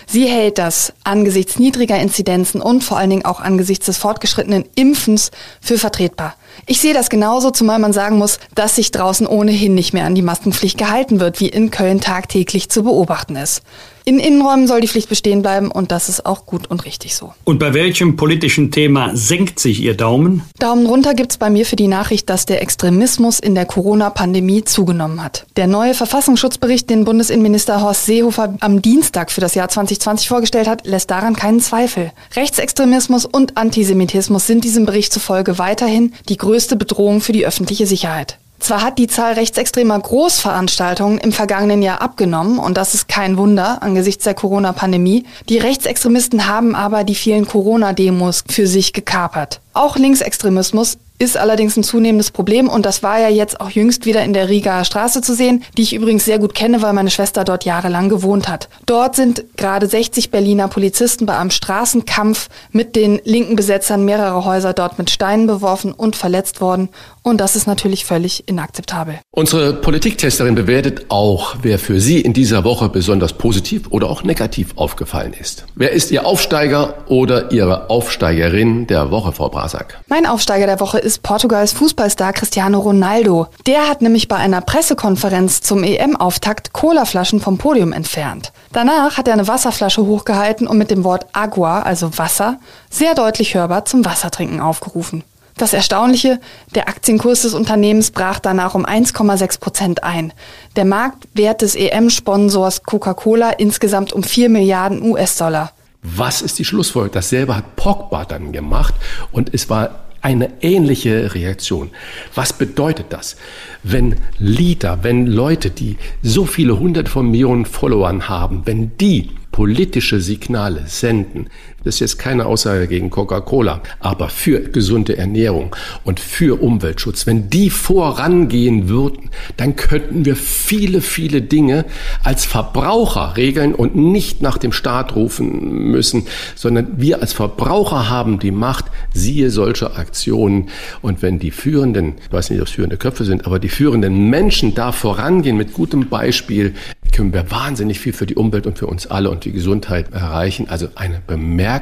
Sie hält das angesichts niedriger Inzidenzen und vor allen Dingen auch angesichts des fortgeschrittenen Impfens für vertretbar. Ich sehe das genauso, zumal man sagen muss, dass sich draußen ohnehin nicht mehr an die Maskenpflicht gehalten wird, wie in Köln tagtäglich zu beobachten ist. In Innenräumen soll die Pflicht bestehen bleiben und das ist auch gut und richtig so. Und bei welchem politischen Thema senkt sich Ihr Daumen? Daumen runter gibt's bei mir für die Nachricht, dass der Extremismus in der Corona-Pandemie zugenommen hat. Der neue Verfassungsschutzbericht, den Bundesinnenminister Horst Seehofer am Dienstag für das Jahr 2020 vorgestellt hat, lässt daran keinen Zweifel. Rechtsextremismus und Antisemitismus sind diesem Bericht zufolge weiterhin die größte Bedrohung für die öffentliche Sicherheit. Zwar hat die Zahl rechtsextremer Großveranstaltungen im vergangenen Jahr abgenommen, und das ist kein Wunder angesichts der Corona-Pandemie. Die Rechtsextremisten haben aber die vielen Corona-Demos für sich gekapert. Auch Linksextremismus ist allerdings ein zunehmendes Problem und das war ja jetzt auch jüngst wieder in der Rigaer Straße zu sehen, die ich übrigens sehr gut kenne, weil meine Schwester dort jahrelang gewohnt hat. Dort sind gerade 60 Berliner Polizisten bei einem Straßenkampf mit den linken Besetzern mehrerer Häuser dort mit Steinen beworfen und verletzt worden und das ist natürlich völlig inakzeptabel. Unsere Politiktesterin bewertet auch, wer für Sie in dieser Woche besonders positiv oder auch negativ aufgefallen ist. Wer ist Ihr Aufsteiger oder Ihre Aufsteigerin der Woche, Frau Brasak? Mein Aufsteiger der Woche ist Portugals Fußballstar Cristiano Ronaldo. Der hat nämlich bei einer Pressekonferenz zum EM-Auftakt Colaflaschen vom Podium entfernt. Danach hat er eine Wasserflasche hochgehalten und mit dem Wort Agua, also Wasser, sehr deutlich hörbar zum Wassertrinken aufgerufen. Das Erstaunliche, der Aktienkurs des Unternehmens brach danach um 1,6 Prozent ein. Der Marktwert des EM-Sponsors Coca-Cola insgesamt um 4 Milliarden US-Dollar. Was ist die Schlussfolgerung? Dasselbe hat Pogba dann gemacht und es war eine ähnliche Reaktion. Was bedeutet das? Wenn Leader, wenn Leute, die so viele hundert von Millionen Followern haben, wenn die politische Signale senden, das ist jetzt keine Aussage gegen Coca-Cola, aber für gesunde Ernährung und für Umweltschutz, wenn die vorangehen würden, dann könnten wir viele, viele Dinge als Verbraucher regeln und nicht nach dem Staat rufen müssen, sondern wir als Verbraucher haben die Macht, siehe solche Aktionen. Und wenn die führenden, ich weiß nicht, ob es führende Köpfe sind, aber die führenden Menschen da vorangehen mit gutem Beispiel, können wir wahnsinnig viel für die Umwelt und für uns alle und die Gesundheit erreichen. Also eine bemerkenswerte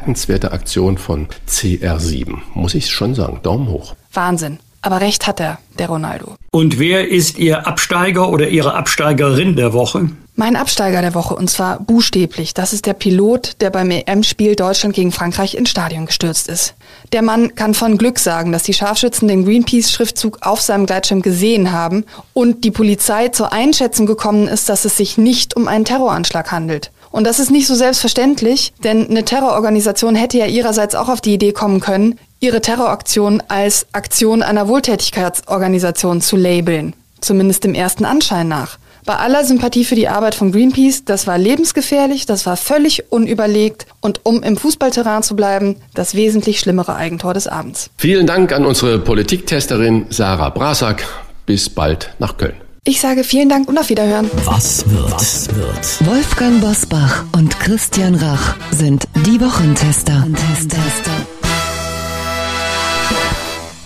Aktion von CR7, muss ich schon sagen. Daumen hoch. Wahnsinn. Aber recht hat er, der Ronaldo. Und wer ist Ihr Absteiger oder Ihre Absteigerin der Woche? Mein Absteiger der Woche, und zwar buchstäblich. Das ist der Pilot, der beim EM-Spiel Deutschland gegen Frankreich ins Stadion gestürzt ist. Der Mann kann von Glück sagen, dass die Scharfschützen den Greenpeace-Schriftzug auf seinem Gleitschirm gesehen haben und die Polizei zur Einschätzung gekommen ist, dass es sich nicht um einen Terroranschlag handelt. Und das ist nicht so selbstverständlich, denn eine Terrororganisation hätte ja ihrerseits auch auf die Idee kommen können, ihre Terroraktion als Aktion einer Wohltätigkeitsorganisation zu labeln. Zumindest dem ersten Anschein nach. Bei aller Sympathie für die Arbeit von Greenpeace, das war lebensgefährlich, das war völlig unüberlegt und um im Fußballterrain zu bleiben, das wesentlich schlimmere Eigentor des Abends. Vielen Dank an unsere Politiktesterin Sarah Brasak. Bis bald nach Köln. Ich sage vielen Dank und auf Wiederhören. Was wird? Was wird? Wolfgang Bosbach und Christian Rach sind die Wochentester.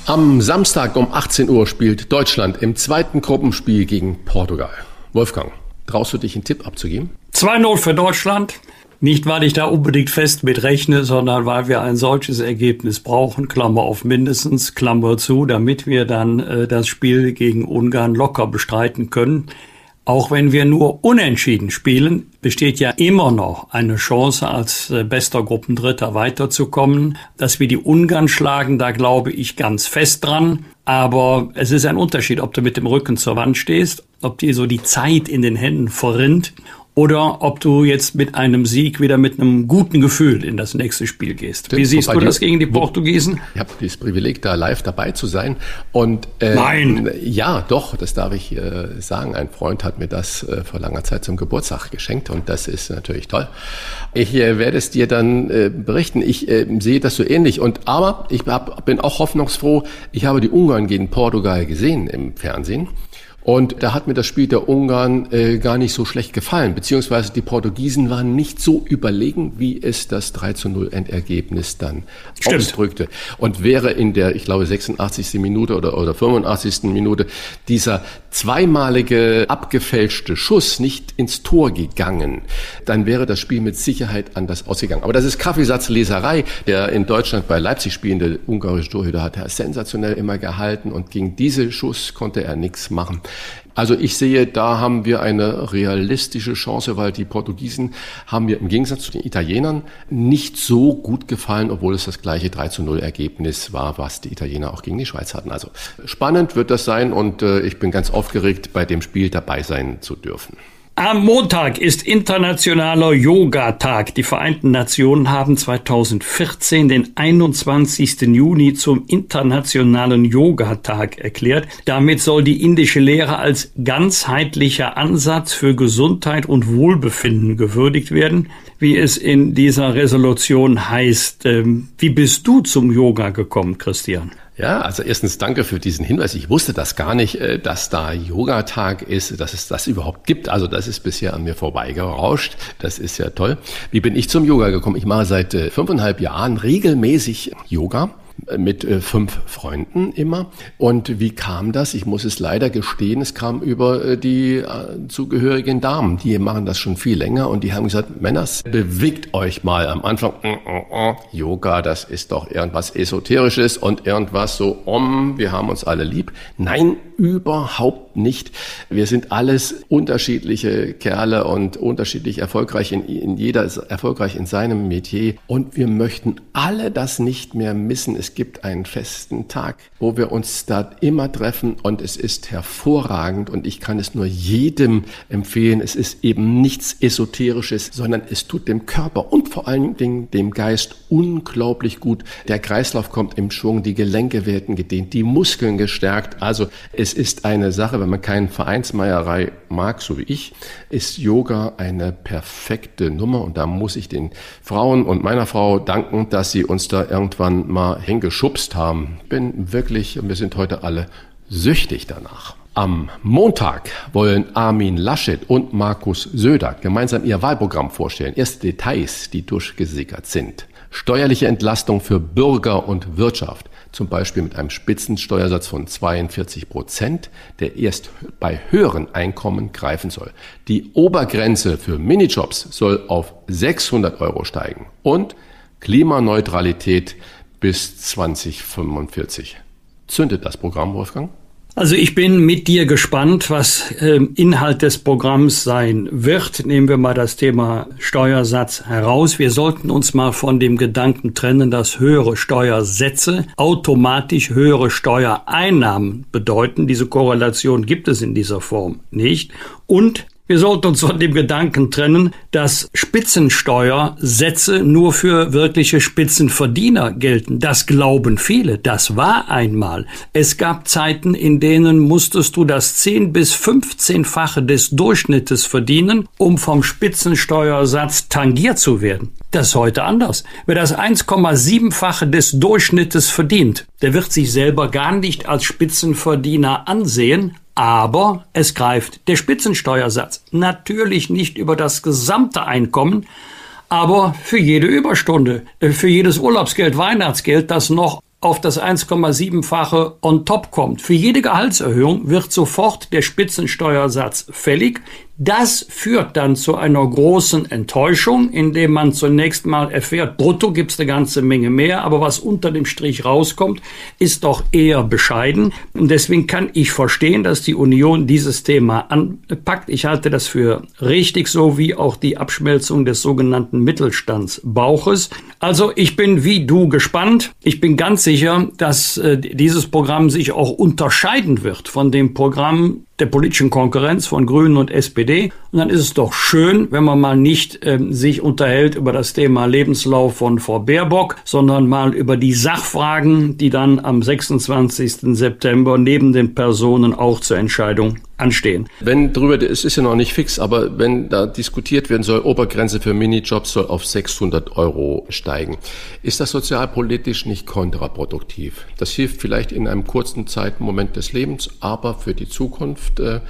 Am Samstag um 18 Uhr spielt Deutschland im zweiten Gruppenspiel gegen Portugal. Wolfgang, traust du dich einen Tipp abzugeben? 2-0 für Deutschland. Nicht, weil ich da unbedingt fest mit rechne, sondern weil wir ein solches Ergebnis brauchen, Klammer auf mindestens, Klammer zu, damit wir dann äh, das Spiel gegen Ungarn locker bestreiten können. Auch wenn wir nur unentschieden spielen, besteht ja immer noch eine Chance, als äh, bester Gruppendritter weiterzukommen. Dass wir die Ungarn schlagen, da glaube ich ganz fest dran. Aber es ist ein Unterschied, ob du mit dem Rücken zur Wand stehst, ob dir so die Zeit in den Händen verrinnt oder ob du jetzt mit einem Sieg wieder mit einem guten Gefühl in das nächste Spiel gehst. Wie siehst du das gegen die Portugiesen? Ich habe das Privileg, da live dabei zu sein. Und äh, Nein. Ja, doch, das darf ich äh, sagen. Ein Freund hat mir das äh, vor langer Zeit zum Geburtstag geschenkt und das ist natürlich toll. Ich äh, werde es dir dann äh, berichten. Ich äh, sehe das so ähnlich. Und aber ich hab, bin auch hoffnungsfroh. Ich habe die Ungarn gegen Portugal gesehen im Fernsehen. Und da hat mir das Spiel der Ungarn äh, gar nicht so schlecht gefallen, beziehungsweise die Portugiesen waren nicht so überlegen, wie es das 3 zu 0 Endergebnis dann Stimmt. ausdrückte. Und wäre in der, ich glaube, 86. Minute oder, oder 85. Minute dieser zweimalige abgefälschte Schuss nicht ins Tor gegangen, dann wäre das Spiel mit Sicherheit anders ausgegangen. Aber das ist Kaffeesatzleserei. Der in Deutschland bei Leipzig spielende ungarische Torhüter hat er sensationell immer gehalten und gegen diese Schuss konnte er nichts machen. Also ich sehe, da haben wir eine realistische Chance, weil die Portugiesen haben mir im Gegensatz zu den Italienern nicht so gut gefallen, obwohl es das gleiche 3 zu 0 Ergebnis war, was die Italiener auch gegen die Schweiz hatten. Also spannend wird das sein und äh, ich bin ganz aufgeregt, bei dem Spiel dabei sein zu dürfen. Am Montag ist Internationaler Yoga-Tag. Die Vereinten Nationen haben 2014 den 21. Juni zum Internationalen Yoga-Tag erklärt. Damit soll die indische Lehre als ganzheitlicher Ansatz für Gesundheit und Wohlbefinden gewürdigt werden, wie es in dieser Resolution heißt. Ähm, wie bist du zum Yoga gekommen, Christian? Ja, also erstens danke für diesen Hinweis. Ich wusste das gar nicht, äh, dass da Yoga-Tag ist, dass es das überhaupt gibt. Also das ist bisher an mir vorbeigerauscht. Das ist ja toll. Wie bin ich zum Yoga gekommen? Ich mache seit äh, fünfeinhalb Jahren regelmäßig Yoga mit äh, fünf Freunden immer. Und wie kam das? Ich muss es leider gestehen, es kam über äh, die äh, zugehörigen Damen. Die machen das schon viel länger und die haben gesagt, Männers, bewegt euch mal am Anfang. Mm, mm, mm, Yoga, das ist doch irgendwas Esoterisches und irgendwas so, um, wir haben uns alle lieb. Nein, überhaupt nicht. Wir sind alles unterschiedliche Kerle und unterschiedlich erfolgreich in, in jeder ist erfolgreich in seinem Metier und wir möchten alle das nicht mehr missen. Es gibt einen festen Tag, wo wir uns da immer treffen und es ist hervorragend und ich kann es nur jedem empfehlen. Es ist eben nichts Esoterisches, sondern es tut dem Körper und vor allen Dingen dem Geist unglaublich gut. Der Kreislauf kommt im Schwung, die Gelenke werden gedehnt, die Muskeln gestärkt. Also es ist eine Sache, wenn man keinen Vereinsmeierei mag, so wie ich, ist Yoga eine perfekte Nummer und da muss ich den Frauen und meiner Frau danken, dass sie uns da irgendwann mal hingeschubst haben. Bin wirklich, wir sind heute alle süchtig danach. Am Montag wollen Armin Laschet und Markus Söder gemeinsam ihr Wahlprogramm vorstellen. Erste Details, die durchgesickert sind. Steuerliche Entlastung für Bürger und Wirtschaft zum Beispiel mit einem Spitzensteuersatz von 42 Prozent, der erst bei höheren Einkommen greifen soll. Die Obergrenze für Minijobs soll auf 600 Euro steigen und Klimaneutralität bis 2045. Zündet das Programm, Wolfgang? Also ich bin mit dir gespannt, was äh, Inhalt des Programms sein wird. Nehmen wir mal das Thema Steuersatz heraus. Wir sollten uns mal von dem Gedanken trennen, dass höhere Steuersätze automatisch höhere Steuereinnahmen bedeuten. Diese Korrelation gibt es in dieser Form nicht. Und wir sollten uns von dem Gedanken trennen, dass Spitzensteuersätze nur für wirkliche Spitzenverdiener gelten. Das glauben viele. Das war einmal. Es gab Zeiten, in denen musstest du das 10 bis 15-fache des Durchschnittes verdienen, um vom Spitzensteuersatz tangiert zu werden. Das ist heute anders. Wer das 1,7-fache des Durchschnittes verdient, der wird sich selber gar nicht als Spitzenverdiener ansehen, aber es greift der Spitzensteuersatz. Natürlich nicht über das gesamte Einkommen, aber für jede Überstunde, äh, für jedes Urlaubsgeld, Weihnachtsgeld, das noch auf das 1,7-fache on top kommt. Für jede Gehaltserhöhung wird sofort der Spitzensteuersatz fällig. Das führt dann zu einer großen Enttäuschung, indem man zunächst mal erfährt, brutto gibt's eine ganze Menge mehr, aber was unter dem Strich rauskommt, ist doch eher bescheiden. Und deswegen kann ich verstehen, dass die Union dieses Thema anpackt. Ich halte das für richtig, so wie auch die Abschmelzung des sogenannten Mittelstandsbauches. Also ich bin wie du gespannt. Ich bin ganz sicher, dass äh, dieses Programm sich auch unterscheiden wird von dem Programm der politischen Konkurrenz von Grünen und SPD. Und dann ist es doch schön, wenn man mal nicht äh, sich unterhält über das Thema Lebenslauf von Frau Baerbock, sondern mal über die Sachfragen, die dann am 26. September neben den Personen auch zur Entscheidung anstehen. Wenn drüber, es ist ja noch nicht fix, aber wenn da diskutiert werden soll, Obergrenze für Minijobs soll auf 600 Euro steigen, ist das sozialpolitisch nicht kontraproduktiv? Das hilft vielleicht in einem kurzen Zeitmoment des Lebens, aber für die Zukunft äh,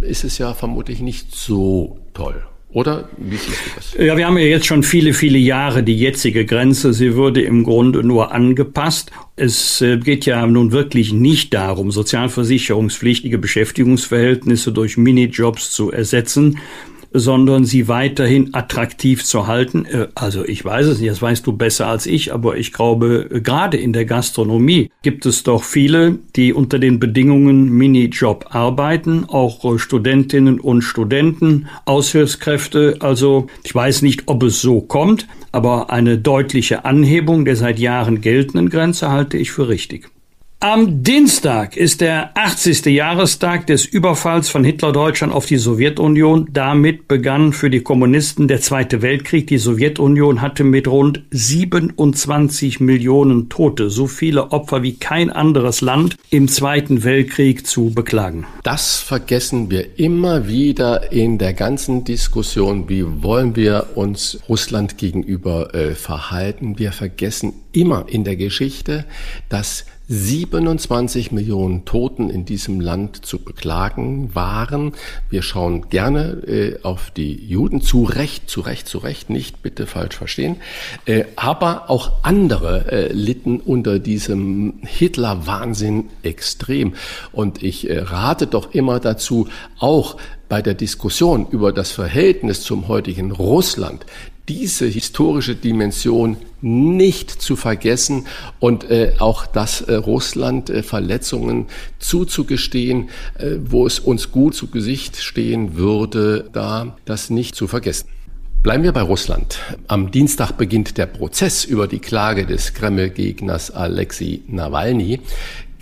ist es ja vermutlich nicht so toll. Oder wie siehst du das? Ja, wir haben ja jetzt schon viele, viele Jahre die jetzige Grenze. Sie würde im Grunde nur angepasst. Es äh, geht ja nun wirklich nicht darum, sozialversicherungspflichtige Beschäftigungsverhältnisse durch Minijobs zu ersetzen, sondern sie weiterhin attraktiv zu halten. Äh, also ich weiß es nicht, das weißt du besser als ich, aber ich glaube, gerade in der Gastronomie gibt es doch viele, die unter den Bedingungen Minijob arbeiten, auch äh, Studentinnen und Studenten, Aushilfskräfte. Also ich weiß nicht, ob es so kommt, aber eine deutliche Anhebung der seit Jahren geltenden Grenze halte ich für richtig. Am Dienstag ist der 80. Jahrestag des Überfalls von Hitler-Deutschland auf die Sowjetunion. Damit begann für die Kommunisten der Zweite Weltkrieg. Die Sowjetunion hatte mit rund 27 Millionen Tote so viele Opfer wie kein anderes Land im Zweiten Weltkrieg zu beklagen. Das vergessen wir immer wieder in der ganzen Diskussion. Wie wollen wir uns Russland gegenüber äh, verhalten? Wir vergessen immer in der Geschichte, dass 27 Millionen Toten in diesem Land zu beklagen waren. Wir schauen gerne äh, auf die Juden, zu Recht, zu Recht, zu Recht, nicht bitte falsch verstehen. Äh, aber auch andere äh, litten unter diesem Hitler-Wahnsinn extrem. Und ich äh, rate doch immer dazu, auch bei der Diskussion über das Verhältnis zum heutigen Russland diese historische Dimension nicht zu vergessen und äh, auch das äh, Russland äh, Verletzungen zuzugestehen, äh, wo es uns gut zu Gesicht stehen würde, da das nicht zu vergessen. Bleiben wir bei Russland. Am Dienstag beginnt der Prozess über die Klage des Kreml-Gegners Alexei Nawalny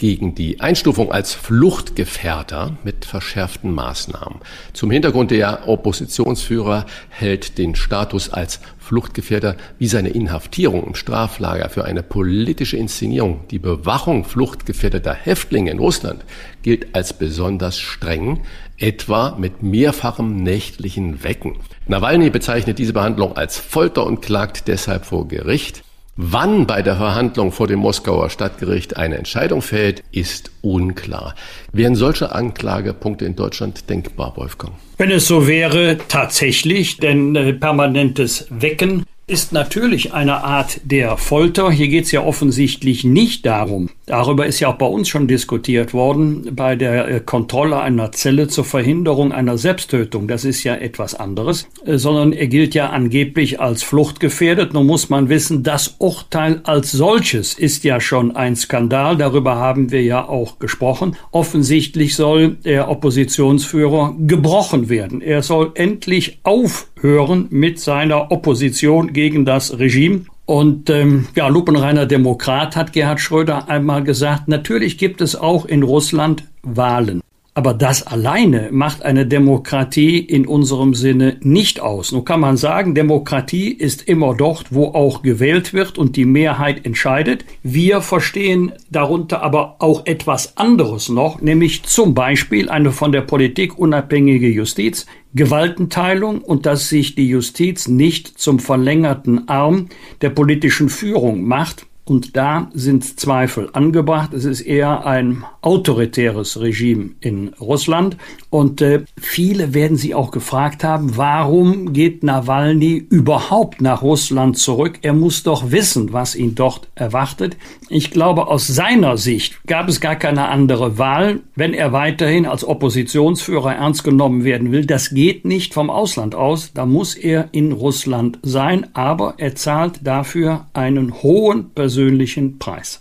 gegen die Einstufung als Fluchtgefährder mit verschärften Maßnahmen. Zum Hintergrund der Oppositionsführer hält den Status als Fluchtgefährder wie seine Inhaftierung im Straflager für eine politische Inszenierung. Die Bewachung fluchtgefährdeter Häftlinge in Russland gilt als besonders streng, etwa mit mehrfachem nächtlichen Wecken. Nawalny bezeichnet diese Behandlung als Folter und klagt deshalb vor Gericht. Wann bei der Verhandlung vor dem Moskauer Stadtgericht eine Entscheidung fällt, ist unklar. Wären solche Anklagepunkte in Deutschland denkbar, Wolfgang? Wenn es so wäre, tatsächlich, denn äh, permanentes Wecken ist natürlich eine Art der Folter. Hier geht es ja offensichtlich nicht darum. Darüber ist ja auch bei uns schon diskutiert worden, bei der äh, Kontrolle einer Zelle zur Verhinderung einer Selbsttötung. Das ist ja etwas anderes, äh, sondern er gilt ja angeblich als fluchtgefährdet. Nun muss man wissen, das Urteil als solches ist ja schon ein Skandal. Darüber haben wir ja auch gesprochen. Offensichtlich soll der Oppositionsführer gebrochen werden. Er soll endlich aufhören mit seiner Opposition gegen das Regime. Und ähm, ja, lupenreiner Demokrat hat Gerhard Schröder einmal gesagt, natürlich gibt es auch in Russland Wahlen. Aber das alleine macht eine Demokratie in unserem Sinne nicht aus. Nun kann man sagen, Demokratie ist immer dort, wo auch gewählt wird und die Mehrheit entscheidet. Wir verstehen darunter aber auch etwas anderes noch, nämlich zum Beispiel eine von der Politik unabhängige Justiz, Gewaltenteilung und dass sich die Justiz nicht zum verlängerten Arm der politischen Führung macht Und da sind Zweifel angebracht. Es ist eher ein autoritäres Regime in Russland. Und äh, viele werden sich auch gefragt haben, warum geht Nawalny überhaupt nach Russland zurück? Er muss doch wissen, was ihn dort erwartet. Ich glaube, aus seiner Sicht gab es gar keine andere Wahl, wenn er weiterhin als Oppositionsführer ernst genommen werden will. Das geht nicht vom Ausland aus. Da muss er in Russland sein. Aber er zahlt dafür einen hohen persönlichen Preis.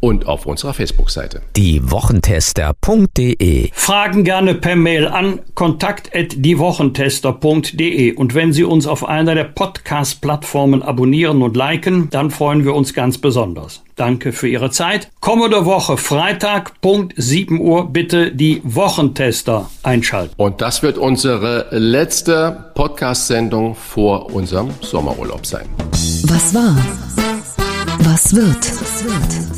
und auf unserer Facebook-Seite. Die Wochentester.de Fragen gerne per Mail an kontakt@diewochentester.de und wenn Sie uns auf einer der Podcast-Plattformen abonnieren und liken, dann freuen wir uns ganz besonders. Danke für Ihre Zeit. Kommende Woche Freitag Punkt 7 Uhr bitte die Wochentester einschalten. Und das wird unsere letzte Podcast-Sendung vor unserem Sommerurlaub sein. Was war? Was wird?